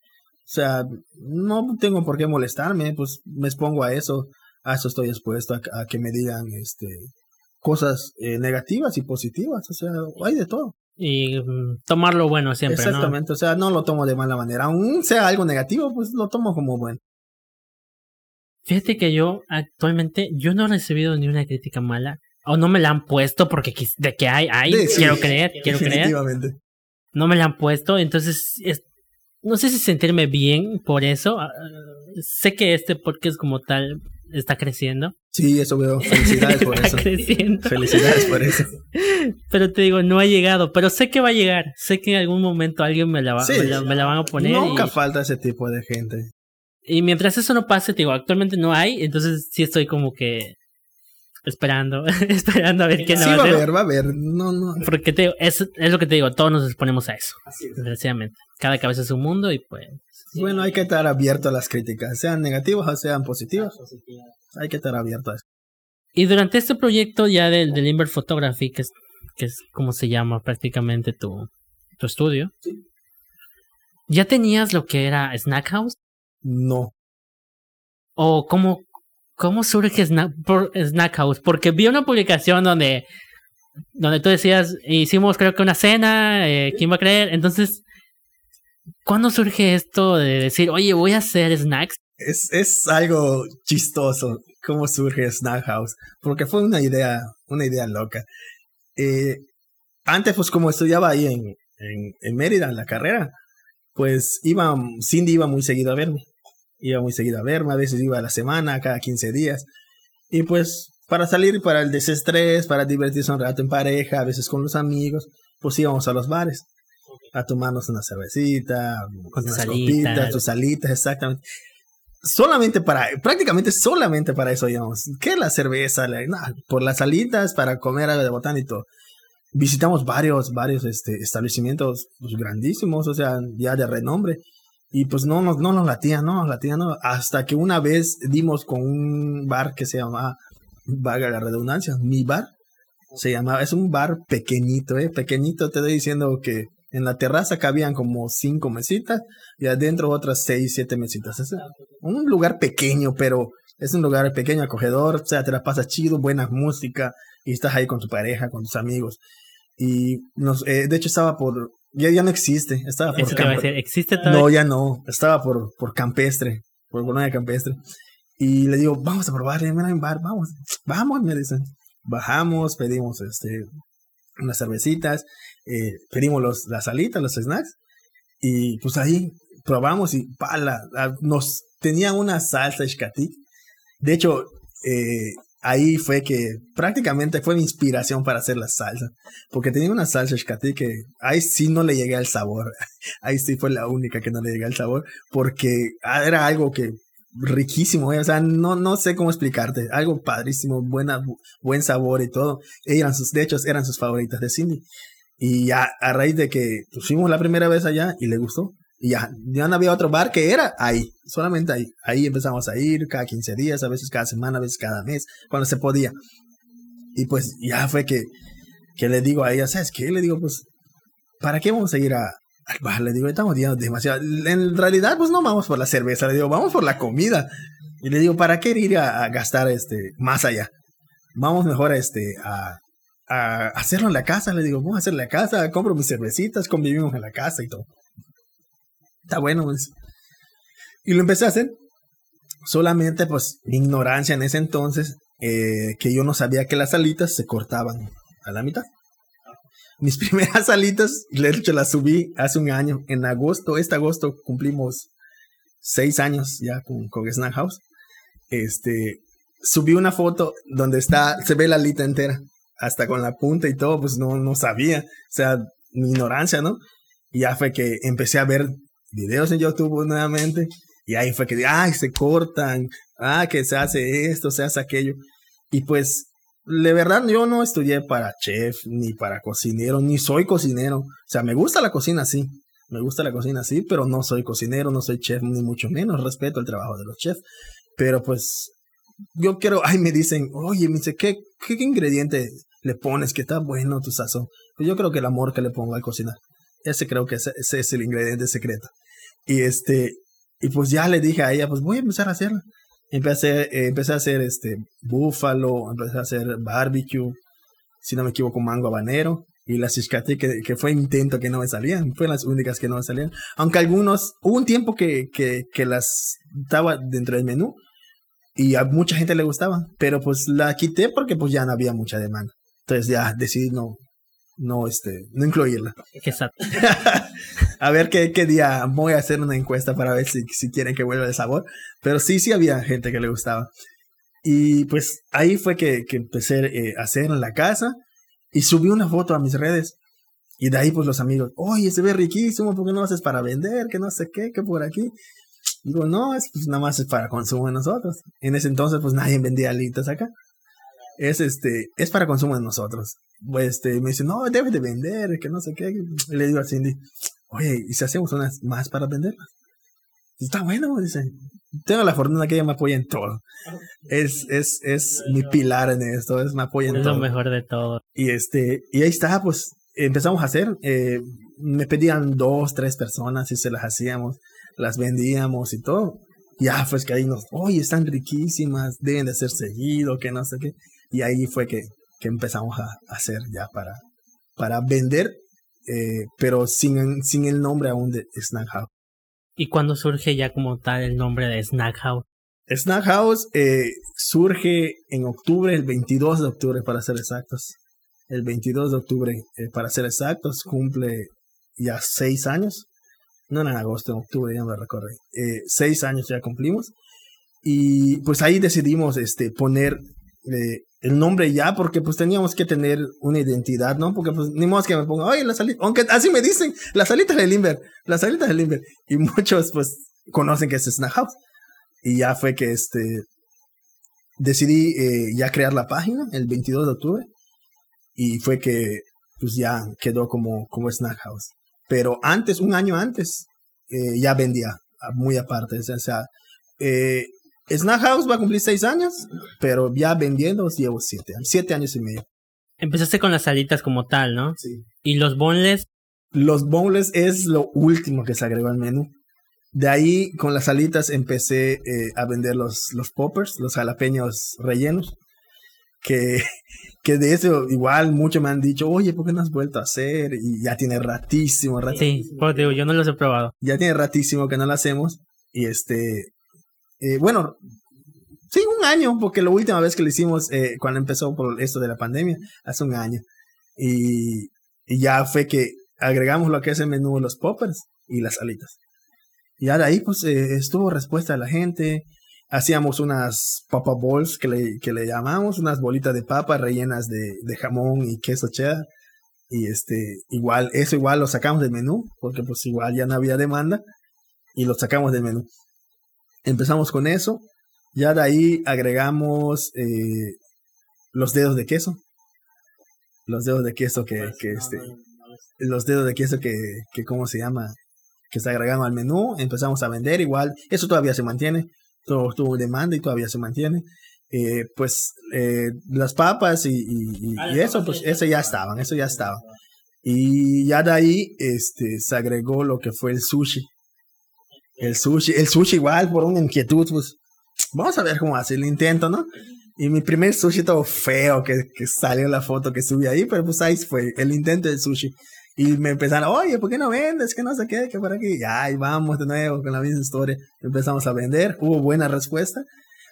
B: O sea, no tengo por qué molestarme, pues me expongo a eso, a eso estoy expuesto, a, a que me digan este cosas eh, negativas y positivas, o sea, hay de todo.
A: Y mm, tomar lo bueno siempre, ¿no?
B: Exactamente, o sea, no lo tomo de mala manera, aún sea algo negativo, pues lo tomo como bueno.
A: Fíjate que yo actualmente, yo no he recibido ni una crítica mala. O no me la han puesto porque de que hay, hay,
B: Sí, sí.
A: quiero creer, quiero creer.
B: Definitivamente.
A: No me la han puesto, entonces es- no sé si sentirme bien por eso. Ah, sé que este podcast como tal está creciendo.
B: Sí, eso veo. Felicidades por
A: está
B: eso.
A: creciendo.
B: Felicidades por eso.
A: Pero te digo, no ha llegado. Pero sé que va a llegar. Sé que en algún momento alguien me la, va,
B: Sí.
A: me la, me la van a poner.
B: Nunca
A: y-
B: falta ese tipo de gente.
A: Y mientras eso no pase, te digo, actualmente no hay, entonces sí estoy como que esperando, esperando a ver quién
B: Sí,
A: va
B: va
A: a
B: a
A: hacer.
B: haber, va a haber. No, no.
A: Porque te es, es lo que te digo, todos nos exponemos a eso, desgraciadamente. Cada cabeza es un mundo y pues...
B: Bueno, hay que estar abierto a las críticas, sean negativas o sean positivas. Hay que estar abierto a eso.
A: Y durante este proyecto ya del, del Inver Photography que, es- que es como se llama prácticamente tu, tu estudio, ¿ya tenías lo que era Snack House?
B: No.
A: ¿O cómo, cómo surge Snack, por Snack House? Porque vi una publicación donde, donde tú decías, hicimos creo que una cena, eh, ¿quién va a creer? Entonces, ¿cuándo surge esto de decir, oye, voy a hacer snacks?
B: Es, es algo chistoso cómo surge Snack House, porque fue una idea, una idea loca. Eh, antes, pues como estudiaba ahí en, en, en, Mérida, en la carrera, pues iba, Cindy iba muy seguido a verme. Iba muy seguido a verme, a veces iba a la semana, cada 15 días. Y pues para salir para el desestrés, para divertirse un rato en pareja, a veces con los amigos, pues íbamos a los bares a tomarnos una cervecita, con unas copitas, tus salitas, exactamente solamente para, prácticamente solamente para eso íbamos. ¿Qué la cerveza? La, por las salitas, para comer algo de botán y todo. Visitamos varios, varios este, establecimientos pues, grandísimos, o sea, ya de renombre. Y pues no nos, no nos latía, no nos latía, no. Hasta que una vez dimos con un bar que se llama, vaga la redundancia, mi bar. Se llamaba, es un bar pequeñito, eh, pequeñito, te estoy diciendo que en la terraza cabían como cinco mesitas y adentro otras seis, siete mesitas. Es un lugar pequeño, pero es un lugar pequeño, acogedor. O sea, te la pasas chido, buena música y estás ahí con tu pareja, con tus amigos. Y nos, eh, de hecho estaba por, ya, ya no existe, estaba por
A: campestre. ¿Existe todavía?
B: No, ya no, estaba por, por campestre, por Colonia Campestre. Y le digo, vamos a probar, mira en bar, vamos, vamos, me dicen. Bajamos, pedimos este, unas cervecitas, eh, pedimos los, las salitas, los snacks, y pues ahí probamos y pala, nos tenía una salsa escatí. De hecho, eh, ahí fue que prácticamente fue mi inspiración para hacer la salsa, porque tenía una salsa escatí que ahí sí no le llegué al sabor, ahí sí fue la única que no le llegué al sabor, porque era algo que riquísimo, eh, o sea, no, no sé cómo explicarte, algo padrísimo, buena, buen sabor y todo. Eran sus, de hecho, eran sus favoritas de Cindy. Y ya a raíz de que fuimos la primera vez allá y le gustó, y ya, no había otro bar que era ahí, solamente ahí. Ahí empezamos a ir cada 15 días, a veces cada semana, a veces cada mes, cuando se podía. Y pues ya fue que, que le digo a ella, ¿sabes qué? Le digo, pues, ¿para qué vamos a ir a, le digo, estamos yendo demasiado. En realidad, pues no vamos por la cerveza, le digo, vamos por la comida. Y le digo, ¿para qué ir a, gastar este más allá? Vamos mejor este, a, a hacerlo en la casa. Le digo, vamos a hacer la casa, compro mis cervecitas, convivimos en la casa y todo. Está bueno, pues. Y lo empecé a hacer. Solamente, pues, mi ignorancia en ese entonces, eh, que yo no sabía que las alitas se cortaban a la mitad mis primeras alitas, de hecho las subí hace un año, en agosto, este agosto cumplimos seis años ya con, con Snack House. Este, subí una foto donde está, se ve la alita entera, hasta con la punta y todo, pues no, no sabía, o sea, mi ignorancia, ¿no? Y ya fue que empecé a ver videos en YouTube nuevamente, y ahí fue que, ay, se cortan, ah, que se hace esto, se hace aquello. Y pues de verdad yo no estudié para chef, ni para cocinero, ni soy cocinero. O sea, me gusta la cocina, sí. Me gusta la cocina, sí, pero no soy cocinero, no soy chef, ni mucho menos. Respeto el trabajo de los chefs. Pero pues, yo quiero, ay, me dicen, oye, me dice, ¿qué, qué, ingrediente le pones que está bueno tu sazón? Pues yo creo que el amor que le pongo al cocinar. Ese creo que ese, es el ingrediente secreto. Y este, y pues ya le dije a ella, pues voy a empezar a hacerlo. Empecé, eh, empecé a hacer este búfalo, empecé a hacer barbecue, si no me equivoco, mango habanero. Y las chiscati que, que fue intento que no me salían, fueron las únicas que no me salían. Aunque algunos, hubo un tiempo que, que, que las estaba dentro del menú y a mucha gente le gustaba, pero pues la quité porque pues ya no había mucha demanda. Entonces ya decidí no, no, este, no incluirla.
A: Exacto.
B: a ver qué, qué, día voy a hacer una encuesta para ver si, si quieren que vuelva el sabor. Pero sí, sí había gente que le gustaba. Y pues ahí fue que, que empecé eh, a hacer en la casa y subí una foto a mis redes. Y de ahí pues los amigos, oye, se ve riquísimo, ¿por qué no haces para vender? Que no sé qué, que por aquí. Digo, no, es, pues nada más es para consumo de nosotros. En ese entonces pues nadie vendía alitas acá. Es este, es para consumo de nosotros. Pues, este, me dice, no, debes de vender, que no sé qué. le digo a Cindy, oye, ¿y si hacemos unas más para venderlas? Está bueno, dice. Tengo la fortuna que ella me apoya en todo. Es, es, es mi pilar en esto, es me apoya en
A: Es
B: todo.
A: lo mejor de todo.
B: Y este, y ahí está, pues empezamos a hacer. eh, me pedían dos, tres personas y se las hacíamos, las vendíamos y todo. Ya, pues que ahí nos, oye, están riquísimas, deben de ser seguido, que no sé qué. Y ahí fue que, que empezamos a hacer ya para, para vender, eh, pero sin, sin el nombre aún de Snack House.
A: ¿Y cuando surge ya como tal el nombre de Snack House?
B: Snack House eh, surge en octubre, el 22 de octubre para ser exactos. El 22 de octubre, eh, para ser exactos, cumple ya seis años. No en agosto, en octubre, ya me recuerdo. Eh, seis años ya cumplimos. Y pues ahí decidimos este, poner eh, el nombre ya, porque pues teníamos que tener una identidad, ¿no? Porque pues ni modo que me ponga, oye, la salita, aunque así me dicen, las salitas del Limber, las salitas del Limber. Y muchos pues conocen que es Snack House. Y ya fue que este decidí eh, ya crear la página el 22 de octubre y fue que pues ya quedó como, como Snack House. Pero antes, un año antes, eh, ya vendía ah, muy aparte. O sea, eh, Snack House va a cumplir seis años, pero ya vendiendo llevo siete, siete años y medio.
A: Empezaste con las salitas como tal, ¿no?
B: Sí.
A: Y los boneless,
B: Los boneless es lo último que se agregó al menú. De ahí, con las alitas, empecé eh, a vender los, los poppers, los jalapeños rellenos. Que, que de eso igual muchos me han dicho, oye, ¿por qué no has vuelto a hacer? Y ya tiene ratísimo, ratísimo.
A: sí, porque digo, yo no los he probado.
B: Ya tiene ratísimo que no lo hacemos. Y este, eh, bueno, sí, un año, porque la última vez que lo hicimos, eh, cuando empezó por esto de la pandemia, hace un año. Y, ya fue que agregamos lo que es el menú, los poppers y las alitas. Y de ahí, pues, eh, estuvo respuesta de la gente. Hacíamos unas papa balls que le, que le llamamos, unas bolitas de papa rellenas de, de jamón y queso cheddar. Y este, igual, eso igual lo sacamos del menú, porque pues igual ya no había demanda. Y lo sacamos del menú. Empezamos con eso. Ya de ahí agregamos eh, los dedos de queso. Los dedos de queso que, que este, los dedos de queso que, que, ¿cómo se llama? Que se agregaron al menú, empezamos a vender igual, eso todavía se mantiene, todo tuvo demanda y todavía se mantiene. Eh, pues eh, las papas y, y, y, y eso, pues eso ya estaban, eso ya estaba. Y ya de ahí este, se agregó lo que fue el sushi. El sushi, el sushi igual por una inquietud, pues vamos a ver cómo hace el intento, ¿no? Y mi primer sushi todo feo que, que salió la foto que subí ahí, pero pues ahí fue el intento del sushi. Y me empezaron, oye, ¿por qué no vendes? Que no sé qué, que por aquí. Y ahí vamos de nuevo con la misma historia. Empezamos a vender, hubo buena respuesta.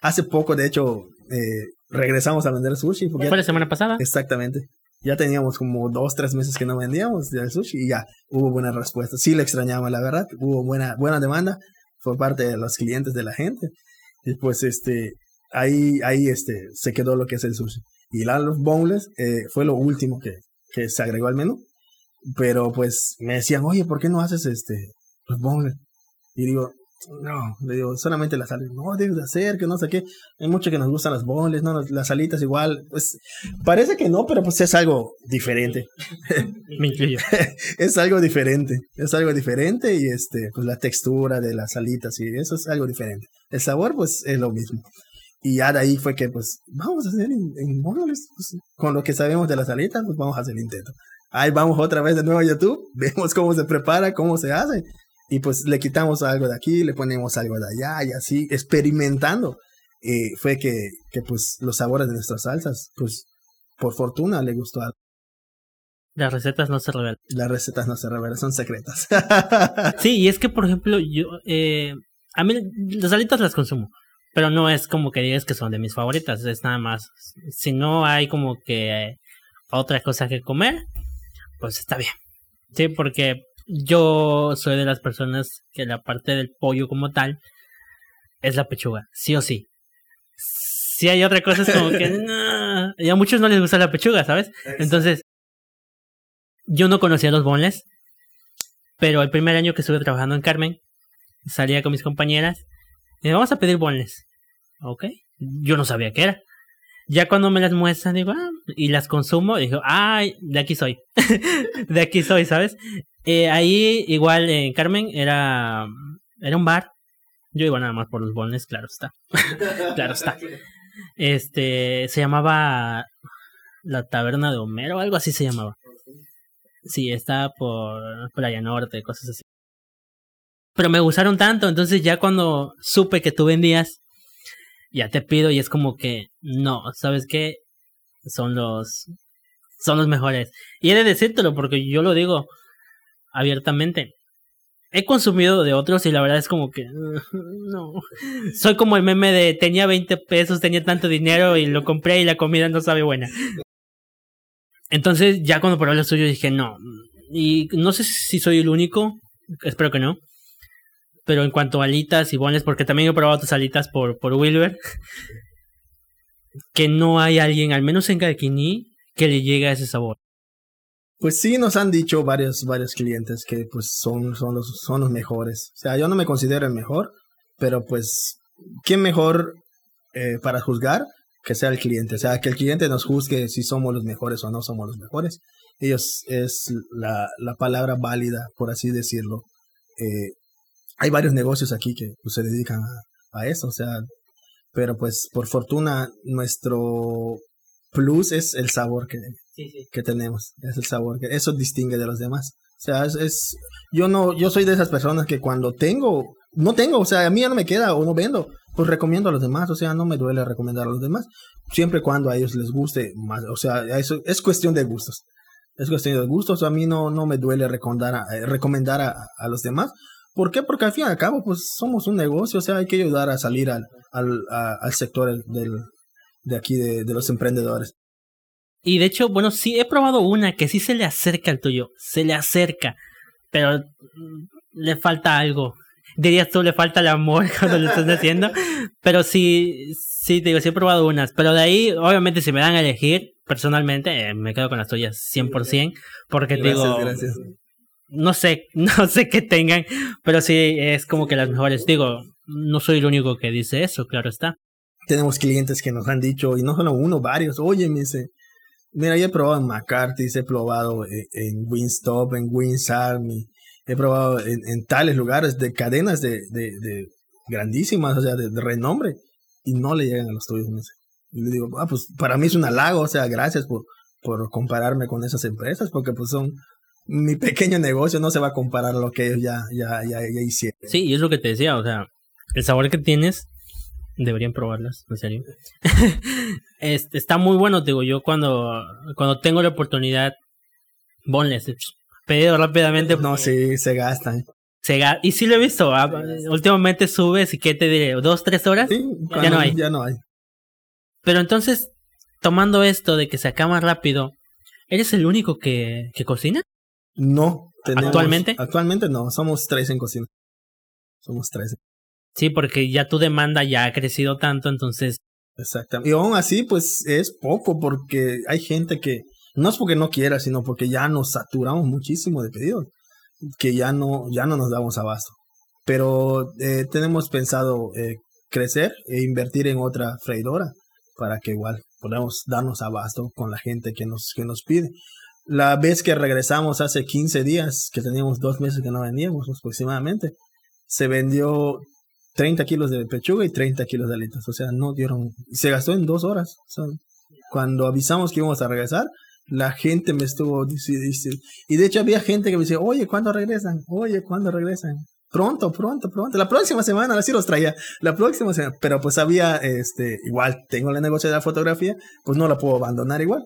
B: Hace poco, de hecho, eh, regresamos a vender sushi. Porque
A: ¿Fue la semana pasada?
B: Exactamente. Ya teníamos como dos, tres meses que no vendíamos el sushi y ya hubo buena respuesta. Sí lo extrañamos, la verdad. Hubo buena, buena demanda por parte de los clientes de la gente. Y pues este, ahí, ahí este, se quedó lo que es el sushi. Y la los boneless eh, fue lo último que, que se agregó al menú. Pero pues me decían, oye, ¿por qué no haces este, los boneless? Y digo, no, le digo, solamente las alitas. No, debes de hacer, que no sé qué. Hay mucho que nos gustan las boneless, ¿no? Las alitas igual. Pues parece que no, pero pues es algo diferente.
A: Me incluyo.
B: es algo diferente. Es algo diferente y este, pues la textura de las alitas y eso es algo diferente. El sabor, pues es lo mismo. Y ya de ahí fue que, pues, vamos a hacer en, en. Pues, con lo que sabemos de las alitas, pues vamos a hacer el intento. Ahí vamos otra vez de nuevo a YouTube, vemos cómo se prepara, cómo se hace. Y pues le quitamos algo de aquí, le ponemos algo de allá y así, experimentando. Eh, fue que, que pues los sabores de nuestras salsas, pues por fortuna le gustó a
A: Las recetas no se revelan.
B: las recetas no se revelan, son secretas.
A: Sí, y es que, por ejemplo, yo. Eh, a mí las alitas las consumo. Pero no es como que digas que son de mis favoritas. Es nada más. Si no hay como que otra cosa que comer, pues está bien. Sí, porque yo soy de las personas que la parte del pollo como tal es la pechuga, sí o sí. Si hay otra cosa es como que no, y a muchos no les gusta la pechuga, ¿sabes? Entonces, yo no conocía los bonles, pero el primer año que estuve trabajando en Carmen, salía con mis compañeras y vamos a pedir bonles. Ok, yo no sabía qué era. Ya cuando me las muestran, digo, ah, y las consumo, digo, ay, de aquí soy. de aquí soy, ¿sabes? Eh, ahí, igual en Carmen, era, era un bar Yo iba nada más por los bones, claro está. claro está. Este, se llamaba La Taberna de Homero, algo así se llamaba. Sí, está por Playa Norte, cosas así. Pero me gustaron tanto, entonces ya cuando supe que tú vendías, ya te pido y es como que, no, ¿sabes qué? Son los, son los mejores. Y he de decírtelo porque yo lo digo abiertamente. He consumido de otros y la verdad es como que, no. Soy como el meme de tenía 20 pesos, tenía tanto dinero y lo compré y la comida no sabe buena. Entonces ya cuando probé lo suyo dije, no. Y no sé si soy el único, espero que no. Pero en cuanto a alitas y bones, porque también he probado tus alitas por, por Wilber, que no hay alguien, al menos en Calquini, que le llegue a ese sabor.
B: Pues sí, nos han dicho varios, varios clientes que pues son, son, los, son los mejores. O sea, yo no me considero el mejor, pero pues, ¿quién mejor eh, para juzgar que sea el cliente? O sea, que el cliente nos juzgue si somos los mejores o no somos los mejores. Ellos es la, la palabra válida, por así decirlo. Eh, hay varios negocios aquí que pues, se dedican a, a eso, o sea, pero pues por fortuna nuestro plus es el sabor que, que tenemos, es el sabor, que eso distingue de los demás. O sea, es, yo no, yo soy de esas personas que cuando tengo, no tengo, o sea, a mí ya no me queda o no vendo, pues recomiendo a los demás, o sea, no me duele recomendar a los demás, siempre cuando a ellos les guste más, o sea, eso es cuestión de gustos. Es cuestión de gustos, a mí no, no me duele recomendar a, eh, recomendar a, a los demás, ¿Por qué? Porque al fin y al cabo, pues somos un negocio, o sea, hay que ayudar a salir al, al, al sector del, de aquí, de, de, los emprendedores.
A: Y de hecho, bueno, sí he probado una que sí se le acerca al tuyo, se le acerca, pero le falta algo. Dirías tú, le falta el amor cuando lo estás haciendo, pero sí, sí, te digo, sí he probado unas, pero de ahí, obviamente, si me dan a elegir, personalmente, eh, me quedo con las tuyas 100%, porque
B: gracias,
A: digo,
B: gracias
A: no sé, no sé qué tengan, pero sí es como que las mejores. Digo, no soy el único que dice eso, claro está.
B: Tenemos clientes que nos han dicho, y no solo uno, varios, oye, me dice, mira, yo he probado en McCarthy, he probado en, Winstop, en Wins Army, he probado en, tales lugares de cadenas de, de, grandísimas, o sea, de, de, renombre, y no le llegan a los tuyos, me dice. Y le digo, ah, pues para mí es un halago, o sea, gracias por, por compararme con esas empresas, porque pues son, mi pequeño negocio no se va a comparar a lo que ellos ya, ya, ya, ya hicieron.
A: Sí, y es lo que te decía, o sea, el sabor que tienes, deberían probarlas, en serio. este, está muy bueno, digo, yo cuando, cuando tengo la oportunidad, bonles, pedido rápidamente.
B: No, sí, se gastan.
A: Se ga y sí lo he visto, ah, últimamente subes y qué te diré, dos, tres horas,
B: sí,
A: ya no hay.
B: Ya no hay.
A: Pero entonces, tomando esto de que se acaba rápido, ¿eres el único que, que cocina?
B: No.
A: Tenemos, ¿Actualmente?
B: Actualmente no, somos tres en cocina. Somos tres.
A: Sí, porque ya tu demanda ya ha crecido tanto, entonces...
B: Exactamente. Y aún así, pues es poco porque hay gente que, no es porque no quiera, sino porque ya nos saturamos muchísimo de pedidos, que ya no, ya no nos damos abasto. Pero eh, tenemos pensado eh, crecer e invertir en otra freidora para que igual podamos darnos abasto con la gente que nos, que nos pide. La vez que regresamos hace 15 días, que teníamos dos meses que no vendíamos aproximadamente, se vendió 30 kilos de pechuga y 30 kilos de alitas. O sea, no dieron. Se gastó en dos horas. Cuando avisamos que íbamos a regresar, la gente me estuvo diciendo. Y de hecho, había gente que me decía: Oye, ¿cuándo regresan? Oye, ¿cuándo regresan? Pronto, pronto, pronto. La próxima semana, así los traía. La próxima semana. Pero pues había, este, igual tengo el negocio de la fotografía, pues no la puedo abandonar igual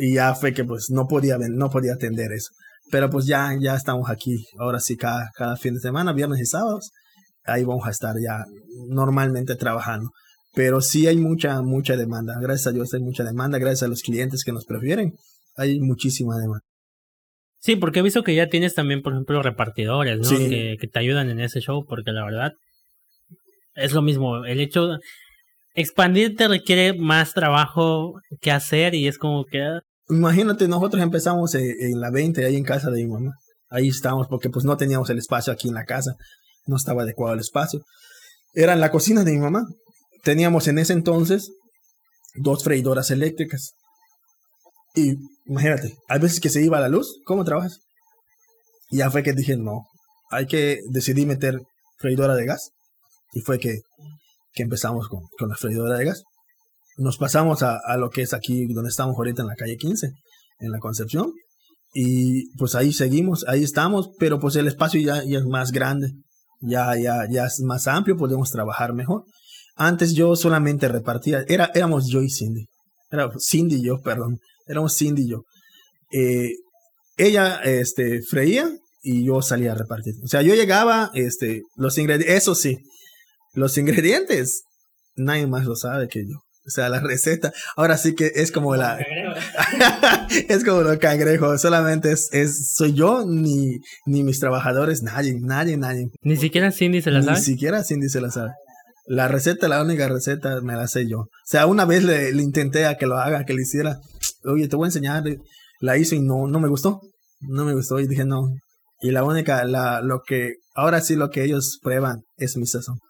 B: y ya fue que pues no podía no podía atender eso pero pues ya ya estamos aquí ahora sí cada, cada fin de semana viernes y sábados ahí vamos a estar ya normalmente trabajando pero sí hay mucha mucha demanda gracias a Dios hay mucha demanda gracias a los clientes que nos prefieren hay muchísima demanda
A: Sí, porque he visto que ya tienes también, por ejemplo, repartidores, ¿no? Sí. Que, que te ayudan en ese show, porque la verdad es lo mismo. El hecho, expandirte requiere más trabajo que hacer y es como que
B: Imagínate, nosotros empezamos en la 20, ahí en casa de mi mamá. Ahí estábamos porque pues no teníamos el espacio aquí en la casa. No estaba adecuado el espacio. Era en la cocina de mi mamá. Teníamos en ese entonces dos freidoras eléctricas. Y imagínate, hay veces que se iba la luz. ¿Cómo trabajas? Y ya fue que dije, no, hay que decidir meter freidora de gas. Y fue que, que empezamos con, con la freidora de gas. Nos pasamos a, a lo que es aquí donde estamos ahorita en la calle 15, en la Concepción. Y pues ahí seguimos, ahí estamos, pero pues el espacio ya, es más grande, ya, ya, ya es más amplio, podemos trabajar mejor. Antes yo solamente repartía, era, éramos yo y Cindy. Era Cindy y yo, perdón. Éramos Cindy y yo. Eh, ella este, freía y yo salía a repartir. O sea, yo llegaba, este, los ingredientes, eso sí, los ingredientes, nadie más lo sabe que yo. O sea, la receta, ahora sí que es como la... es como los cangrejos, solamente es, es, soy yo, ni, ni mis trabajadores, nadie, nadie, nadie.
A: Ni siquiera Cindy se la sabe.
B: Ni siquiera Cindy se la sabe. La receta, la única receta me la sé yo. O sea, una vez le, le intenté a que lo haga, que le hiciera, oye, te voy a enseñar, la hizo y no, no me gustó, no me gustó y dije no. Y la única, la, lo que, ahora sí lo que ellos prueban es mi sazón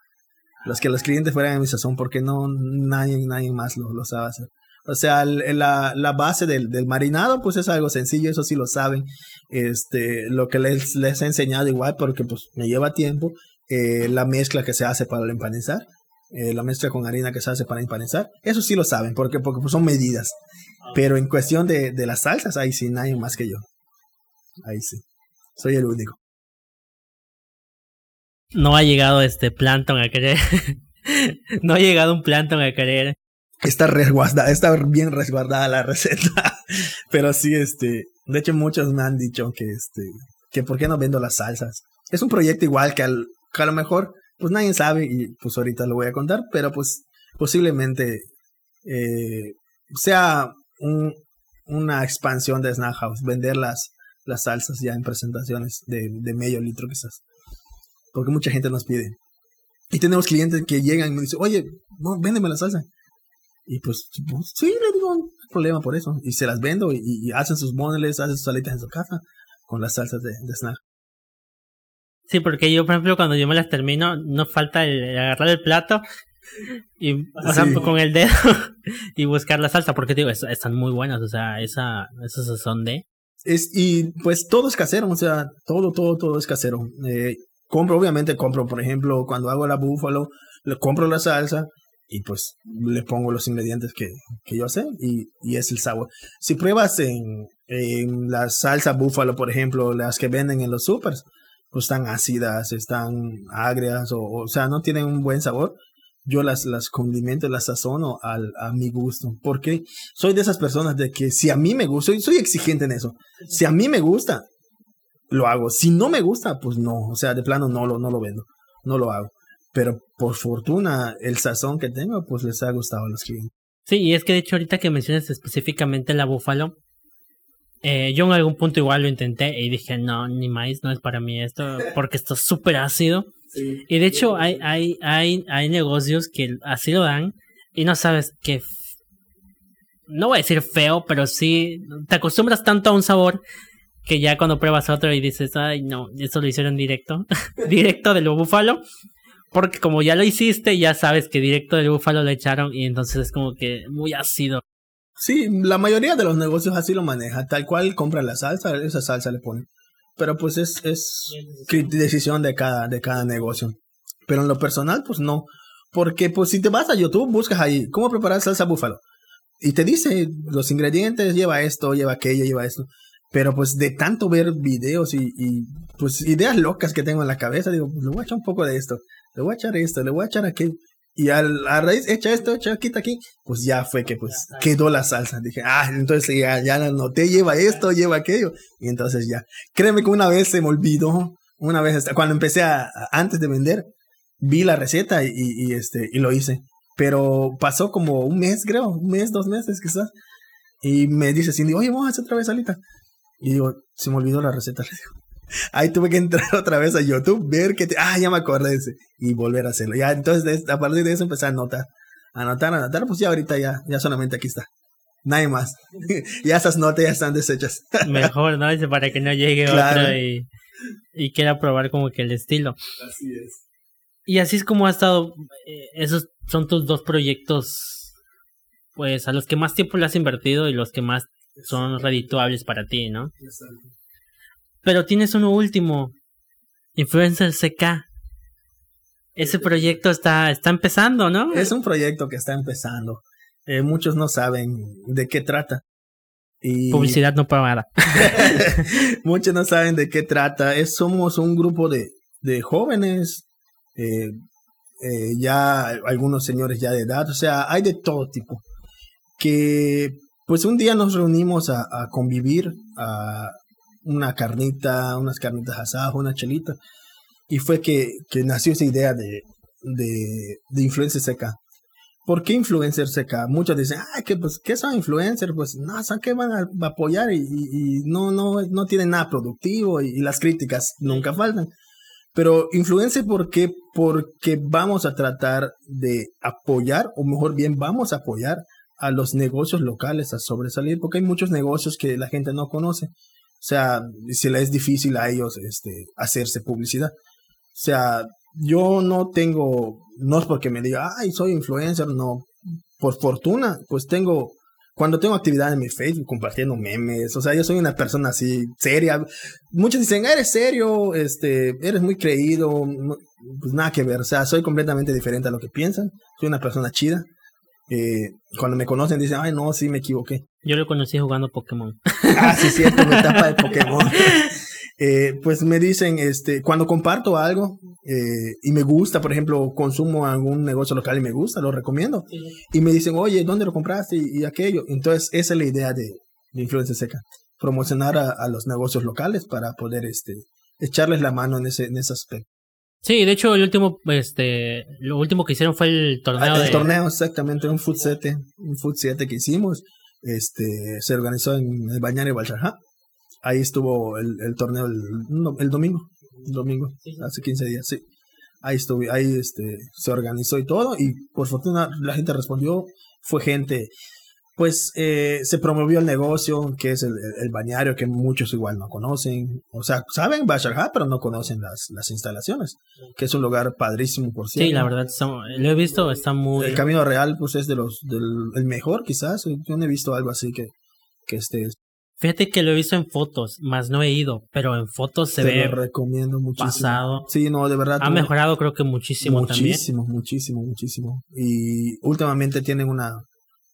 B: los que los clientes fueran a mi sazón, porque no nadie, nadie más lo, lo sabe hacer. O sea, la, la base del, del, marinado, pues es algo sencillo, eso sí lo saben. Este, lo que les, les he enseñado igual, porque pues me lleva tiempo, eh, la mezcla que se hace para empanizar, eh, la mezcla con harina que se hace para empanizar, eso sí lo saben, porque, porque pues, son medidas. Pero en cuestión de, de las salsas, ahí sí, nadie más que yo. Ahí sí. Soy el único
A: no ha llegado este Planton a querer. no ha llegado un Planton a querer.
B: Está resguardada, está bien resguardada la receta. Pero sí, este, de hecho muchos me han dicho que este, que por qué no vendo las salsas. Es un proyecto igual que, al, a lo mejor, pues nadie sabe y pues ahorita lo voy a contar, pero pues posiblemente eh, sea un, una expansión de Snack House, vender las, las salsas ya en presentaciones de medio litro quizás porque mucha gente nos pide. Y tenemos clientes que llegan y me dicen, oye, no, véndeme la salsa. Y pues, pues sí, le digo, no hay problema por eso. Y se las vendo y, hacen sus moneles, hacen sus salitas en su casa con las salsas de, de, snack.
A: Sí, porque yo, por ejemplo, cuando yo me las termino, no falta el, agarrar el plato y o sea, con el dedo y buscar la salsa, porque digo, están muy buenas, o sea, esa, esos son de...
B: Es, y pues todo es casero, o sea, todo, todo, todo es casero. Eh, compro, obviamente compro, por ejemplo, cuando hago la búfalo, le compro la salsa y pues le pongo los ingredientes que, que yo sé y, y, es el sabor. Si pruebas en, en la salsa búfalo, por ejemplo, las que venden en los supers, pues están ácidas, están agrias, o, o sea, no tienen un buen sabor. Yo las, las condimento, las sazono al, a mi gusto. Porque soy de esas personas de que si a mí me gusta, soy, soy exigente en eso. Si a mí me gusta, lo hago. Si no me gusta, pues no. O sea, de plano no lo, no lo vendo. No lo hago. Pero por fortuna, el sazón que tengo, pues les ha gustado a los clientes.
A: Sí, y es que de hecho ahorita que mencionas específicamente la búfalo, eh, yo en algún punto igual lo intenté y dije, no, ni más, no es para mí esto, porque esto es súper ácido. y de hecho hay, hay, hay, hay negocios que así lo dan y no sabes qué... No voy a decir feo, pero sí te acostumbras tanto a un sabor que ya cuando pruebas otro y dices, ay, no, eso lo hicieron directo, directo del búfalo, porque como ya lo hiciste, ya sabes que directo del búfalo lo echaron y entonces es como que muy ácido.
B: Sí, la mayoría de los negocios así lo maneja, tal cual compra la salsa, esa salsa le ponen. Pero pues es, es decisión de cada, de cada negocio. Pero en lo personal, pues no. Porque pues si te vas a YouTube, buscas ahí, ¿cómo preparar salsa búfalo? Y te dice los ingredientes, lleva esto, lleva aquello, lleva esto. Pero pues de tanto ver videos y, y, pues ideas locas que tengo en la cabeza, digo, pues, le voy a echar un poco de esto, le voy a echar esto, le voy a echar aquello. Y al, a raíz, echa esto, echa, quita aquí, pues ya fue que pues quedó la salsa. Dije, ah, entonces ya, ya la noté, lleva esto, lleva aquello. Y entonces ya. Créeme que una vez se me olvidó, una vez, cuando empecé a, antes de vender, vi la receta y, y, este, y lo hice. Pero pasó como un mes, creo, un mes, dos meses quizás. Y me dice Cindy, oye, vamos a hacer otra vez salita. Y digo, se me olvidó la receta, le digo. Ahí tuve que entrar otra vez a YouTube, ver que, te, ah, ya me acordé de ese, y volver a hacerlo. Ya, entonces, a partir de eso empecé a anotar, anotar, anotar, pues ya ahorita ya, ya solamente aquí está. Nadie más. ya esas notas ya están deshechas.
A: Mejor, ¿no? Para que no llegue otro y, y quiera probar como que el estilo.
B: Así es.
A: Y así es como ha estado, eh, esos son tus dos proyectos, pues a los que más tiempo le has invertido y los que más son redituables para ti, ¿no? Pero tienes uno último, Influencer CK. ese proyecto está, está empezando, ¿no?
B: Es un proyecto que está empezando. Eh, muchos no saben de qué trata. Y
A: Publicidad no pagada.
B: muchos no saben de qué trata. Es, somos un grupo de, de jóvenes, eh, eh, ya algunos señores ya de edad, o sea, hay de todo tipo. Que pues un día nos reunimos a, convivir, a una carnita, unas carnitas asadas, una chelita. Y fue que, que nació esa idea de, de, Influencer CK. ¿Por qué Influencer CK? Muchos dicen, ay, que pues, ¿qué son influencers? Pues, no, ¿saben qué van a apoyar? Y, no, no, no tienen nada productivo y, y las críticas nunca faltan. Pero influencer, ¿por qué? Porque vamos a tratar de apoyar, o mejor bien, vamos a apoyar a los negocios locales a sobresalir, porque hay muchos negocios que la gente no conoce. O sea, se les es difícil a ellos este, hacerse publicidad. O sea, yo no tengo, no es porque me diga, ay, soy influencer, no. Por fortuna, pues tengo, cuando tengo actividad en mi Facebook compartiendo memes, o sea, yo soy una persona así seria. Muchos dicen, eres serio, este, eres muy creído, pues nada que ver, o sea, soy completamente diferente a lo que piensan. Soy una persona chida. Eh, cuando me conocen dicen, ay, no, sí, me equivoqué.
A: Yo lo conocí jugando Pokémon.
B: ah, sí, cierto, mi etapa de Pokémon. eh, pues me dicen, este, cuando comparto algo eh, y me gusta, por ejemplo, consumo algún negocio local y me gusta, lo recomiendo. Sí. Y me dicen, oye, ¿dónde lo compraste? Y, y, aquello. Entonces, esa es la idea de, de Influencia Seca. Promocionar a, a, los negocios locales para poder este, echarles la mano en ese, en ese aspecto.
A: Sí, de hecho, el último, este, lo último que hicieron fue el torneo.
B: El
A: de...
B: torneo, exactamente, un Foot 7, un Foot 7 que hicimos. Este, se organizó en el Bañario Balsajá. Ahí estuvo el, el torneo el, el, domingo, el domingo, sí, sí. hace 15 días, sí. Ahí estuve, ahí este, se organizó y todo, y por fortuna la gente respondió, fue gente pues eh, se promovió el negocio, que es el, el, bañario, que muchos igual no conocen. O sea, saben Basharha, pero no conocen las, las instalaciones, que es un lugar padrísimo, por cierto.
A: Sí, la verdad, está, lo he visto, está muy...
B: El Camino Real, pues es de los del el mejor, quizás. Yo no he visto algo así que, que esté...
A: Fíjate que lo he visto en fotos, más no he ido, pero en fotos se
B: Te
A: ve
B: lo recomiendo muchísimo.
A: pasado.
B: Sí, no, de verdad.
A: Ha mejorado creo que muchísimo,
B: muchísimo
A: también.
B: Muchísimo, muchísimo, Y últimamente tienen una,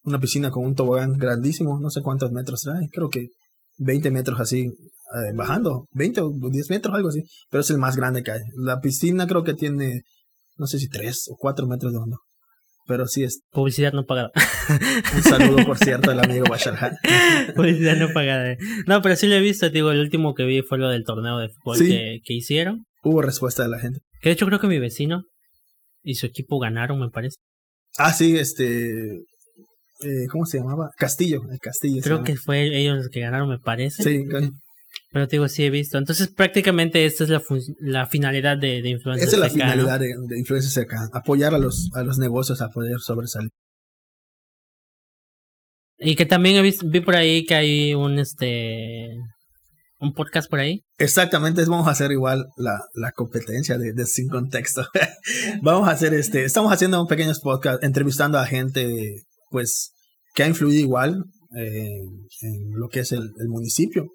B: una piscina con un tobogán grandísimo, no sé cuántos metros trae, creo que 20 metros así, eh, bajando, 20 o 10 metros, algo así, pero es el más grande que hay. La piscina creo que tiene, no sé si 3 o 4 metros de hondo, pero sí es.
A: Publicidad no pagada.
B: un saludo, por cierto, al amigo Bashar
A: Publicidad no pagada. No, pero sí lo he visto, digo, el último que vi fue lo del torneo de fútbol
B: sí.
A: que, que hicieron.
B: Hubo respuesta de la gente.
A: Que de hecho creo que mi vecino y su equipo ganaron, me parece.
B: Ah, sí, este, eh, ¿cómo se llamaba? Castillo, el Castillo.
A: Creo que fue ellos los que ganaron, me parece.
B: Sí,
A: pero te digo, sí he visto. Entonces, prácticamente esta es la, la finalidad de, de Influencia
B: Esa es la finalidad
A: ¿no?
B: de, de Influencia CK, apoyar a los, a los negocios a poder sobresalir.
A: Y que también he visto, vi por ahí que hay un este un podcast por ahí.
B: Exactamente, vamos a hacer igual la, la competencia de, de sin contexto. vamos a hacer este, estamos haciendo un pequeño podcast entrevistando a gente pues que ha influido igual eh, en lo que es el, el, municipio.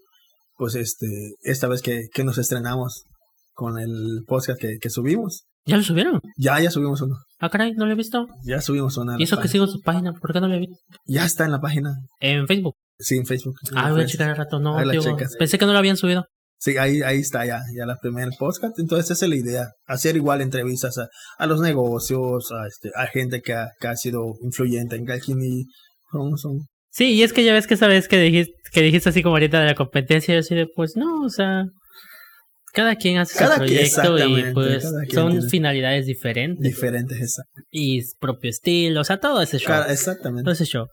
B: Pues este, esta vez que, que nos estrenamos con el podcast que, que, subimos.
A: ¿Ya lo subieron?
B: Ya, ya subimos uno.
A: Ah, caray, no lo he visto.
B: Ya subimos una.
A: ¿Y eso que sigo su página? ¿Por qué no lo he visto?
B: Ya está en la página.
A: ¿En Facebook?
B: Sí, en Facebook.
A: Ah, voy a checar al rato. No, pensé que no lo habían subido.
B: Sí, ahí, ahí está ya, ya la primera podcast. Entonces esa es la idea. Hacer igual entrevistas a, a los negocios, a, este, a gente que ha, que ha sido influyente en son,
A: Sí, y es que ya ves que esa vez que dijiste, que dijiste así como ahorita de la competencia, yo así de, pues no, o sea, cada quien hace
B: Cada
A: su proyecto y pues son finalidades diferentes.
B: diferentes. Exacto.
A: y propio estilo, o sea, todo ese show.
B: Cada- exactamente.
A: Todo ese show.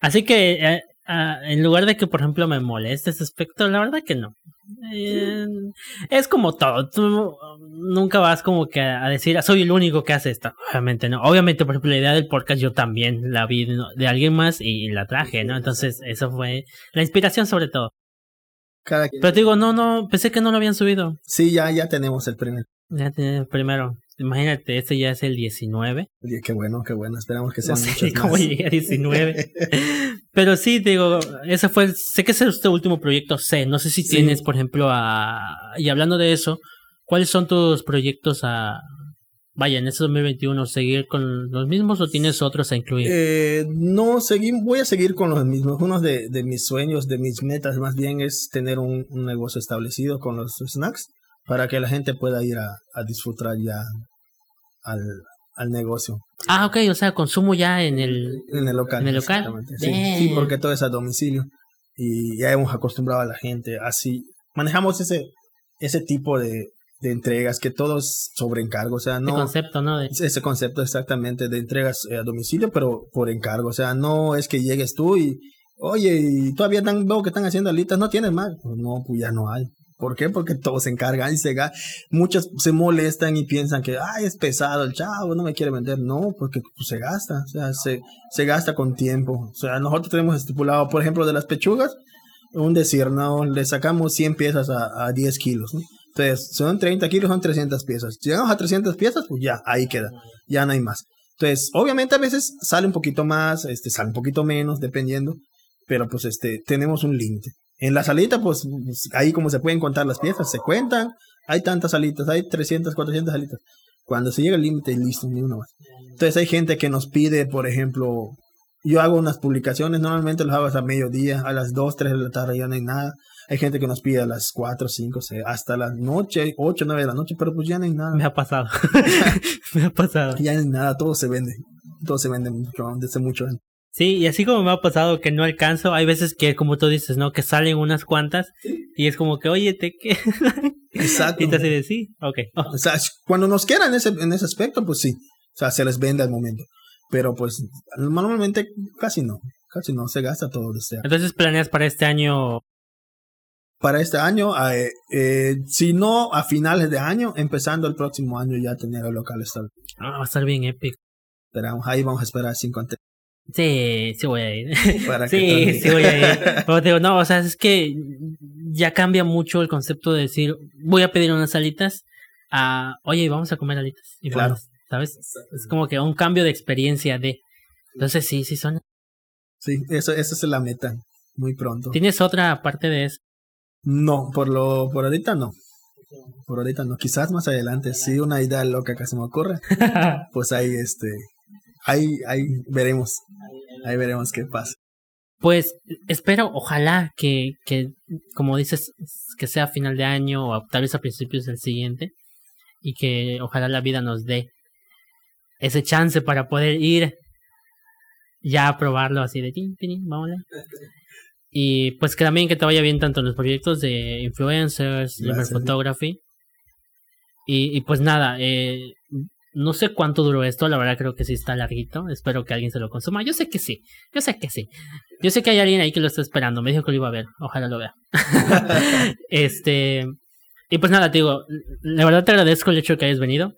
A: Así que, eh, ah, en lugar de que, por ejemplo, me moleste ese aspecto, la verdad que no. Eh, es como todo. Tú nunca vas como que a decir, "Ah, soy el único que hace esto. Obviamente no. Obviamente, por ejemplo, la idea del podcast yo también la vi de, alguien más y la traje, ¿no? Entonces, eso fue la inspiración sobre todo.
B: Cada quien-
A: Pero te digo, no, no, pensé que no lo habían subido.
B: Sí, ya, ya tenemos el primer.
A: Ya te- primero, imagínate, este ya es el 19.
B: Oye, Qué bueno, qué bueno. Esperamos que
A: No
B: sean
A: sé
B: muchos
A: cómo
B: más.
A: llegué a 19. Pero sí, digo, ese fue, sé que ese es este último proyecto C. No sé si
B: Sí.
A: tienes, por ejemplo, a... Y hablando de eso, ¿cuáles son tus proyectos a... vaya, en este 2021 seguir con los mismos o tienes otros a incluir?
B: Eh, no, seguí, voy a seguir con los mismos. Uno de, de, mis sueños, de mis metas más bien es tener un, un, negocio establecido con los snacks para que la gente pueda ir a, a disfrutar ya al, al negocio.
A: Ah, ok, o sea, consumo ya en el,
B: en el local.
A: En el local.
B: Sí, sí, porque todo es a domicilio y ya hemos acostumbrado a la gente así. Manejamos ese, ese tipo de, de entregas que todos sobre encargo, o sea, no...
A: Ese concepto, ¿no? De...
B: Ese concepto exactamente de entregas a domicilio, pero por encargo, o sea, no es que llegues tú y, oye, y todavía están, veo que están haciendo alitas, no tienes más, pues no, pues ya no hay. ¿Por qué? Porque todos se encargan y se muchos se molestan y piensan que, ay, es pesado el chavo, no me quiere vender. No, porque se gasta, o sea, se, se gasta con tiempo. O sea, nosotros tenemos estipulado, por ejemplo, de las pechugas, un decir, no, le sacamos 100 piezas a, a 10 kilos. Entonces, son 30 kilos, son 300 piezas. Si llegamos a 300 piezas, pues ya, ahí queda. Ya no hay más. Entonces, obviamente a veces sale un poquito más, este, sale un poquito menos, dependiendo. Pero pues este, tenemos un límite. En la salita, pues, ahí como se pueden contar las piezas, se cuentan. Hay tantas salitas, hay 300, 400 salitas. Cuando se llega el límite, listo, ni una más. Entonces hay gente que nos pide, por ejemplo, yo hago unas publicaciones, normalmente los hago hasta mediodía, a las 2, 3 de la tarde ya no hay nada. Hay gente que nos pide a las 4, 5, 6, hasta la noche, 8, 9 de la noche, pero pues ya no hay nada.
A: Me ha pasado. me ha pasado.
B: Ya no hay nada, todo se vende. Todo se vende mucho, desde mucho.
A: Sí, y así como me ha pasado que no alcanzo, hay veces que, como tú dices, ¿no? Que salen unas cuantas y es como que, oye, te que.
B: Exacto.
A: y te hace sí, ok.
B: Oh. O sea, cuando nos quieran en ese, en ese aspecto, pues sí. O sea, se les vende al momento. Pero pues normalmente casi no. Casi no, se gasta todo desde
A: Entonces planeas para este año
B: para este año, eh, eh, si no a finales de año, empezando el próximo año ya tener el local estable.
A: Ah, va a estar bien épico.
B: Esperamos, ahí vamos a esperar sin contexto.
A: Sí, sí voy a ir. sí, sí voy a ir. Pero digo, no, o sea, es que ya cambia mucho el concepto de decir, voy a pedir unas alitas a, oye, vamos a comer alitas. Y
B: claro.
A: ¿Sabes? Es como que un cambio de experiencia de. Entonces sí, sí son.
B: Sí, eso, eso es la meta. Muy pronto.
A: ¿Tienes otra parte de eso?
B: No, por lo, por ahorita no. Por ahorita no. Quizás más adelante, si una idea loca que se me ocurre, pues ahí este, ahí, ahí veremos. Ahí veremos qué pasa.
A: Pues espero, ojalá que, que, como dices, que sea final de año o tal vez a principios del siguiente y que ojalá la vida nos dé ese chance para poder ir ya a probarlo así de tin, tin, vamos y pues que también que te vaya bien tanto en los proyectos de influencers, Liber Photography. Y, y pues nada, eh, no sé cuánto duró esto, la verdad creo que sí está larguito. Espero que alguien se lo consuma. Yo sé que sí, yo sé que sí. Yo sé que hay alguien ahí que lo está esperando. Me dijo que lo iba a ver. Ojalá lo vea. este. Y pues nada, te digo, la verdad te agradezco el hecho de que hayas venido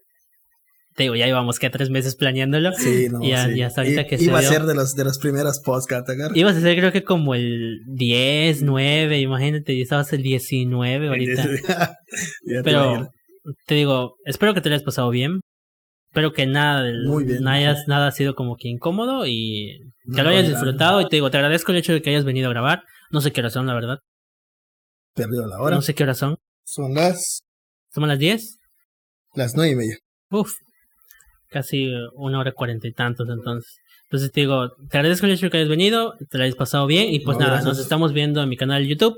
A: te digo, ya íbamos que tres meses planeándolo.
B: Sí, no.
A: Y,
B: sí.
A: y hasta ahorita
B: I,
A: que
B: Iba
A: se
B: a ser de los, de los primeros.
A: Ibas a ser creo que como el 10, 9, imagínate, y estabas el 19 ahorita.
B: ya
A: Pero te digo, espero que te lo hayas pasado bien. Espero que nada
B: Muy bien.
A: nada, nada ha sido como que incómodo y que no, lo hayas disfrutado. Y te digo, te agradezco el hecho de que hayas venido a grabar. No sé qué hora son, la verdad.
B: Perdido la hora.
A: No sé qué hora son.
B: Son las.
A: ¿Son las 10?
B: Las nueve y media.
A: Uf, casi una hora cuarenta y tantos entonces. Entonces te digo, te agradezco el hecho de que hayas venido, te lo hayas pasado bien y pues
B: No,
A: nada,
B: gracias.
A: nos estamos viendo en mi canal de YouTube,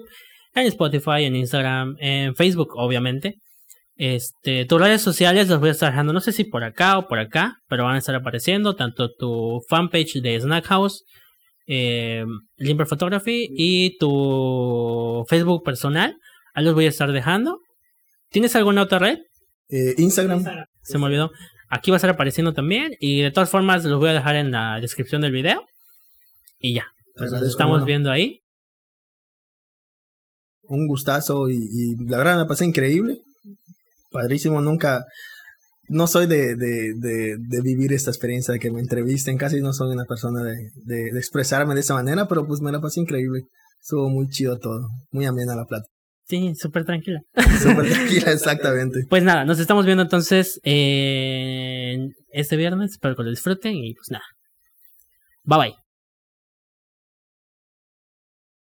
A: en Spotify, en Instagram, en Facebook, obviamente. Este, tus redes sociales las voy a estar dejando, no sé si por acá o por acá, pero van a estar apareciendo tanto tu fanpage de Snack House, eh, Limber Photography y tu Facebook personal. Ahí los voy a estar dejando. ¿Tienes alguna otra red?
B: Eh, Instagram.
A: Se me olvidó. Aquí va a estar apareciendo también. Y de todas formas, los voy a dejar en la descripción del video. Y ya. Pues nos estamos
B: bueno.
A: viendo ahí.
B: Un gustazo y, y la verdad me pasé increíble. Padrísimo, nunca. No soy de, de, de, de vivir esta experiencia de que me entrevisten, casi no soy una persona de, de, de expresarme de esa manera, pero pues me la pasé increíble. Estuvo muy chido todo, muy amena la plata.
A: Sí, súper tranquila.
B: Súper tranquila, exactamente.
A: Pues nada, nos estamos viendo entonces eh, este viernes. Espero que lo disfruten y pues nada. Bye bye.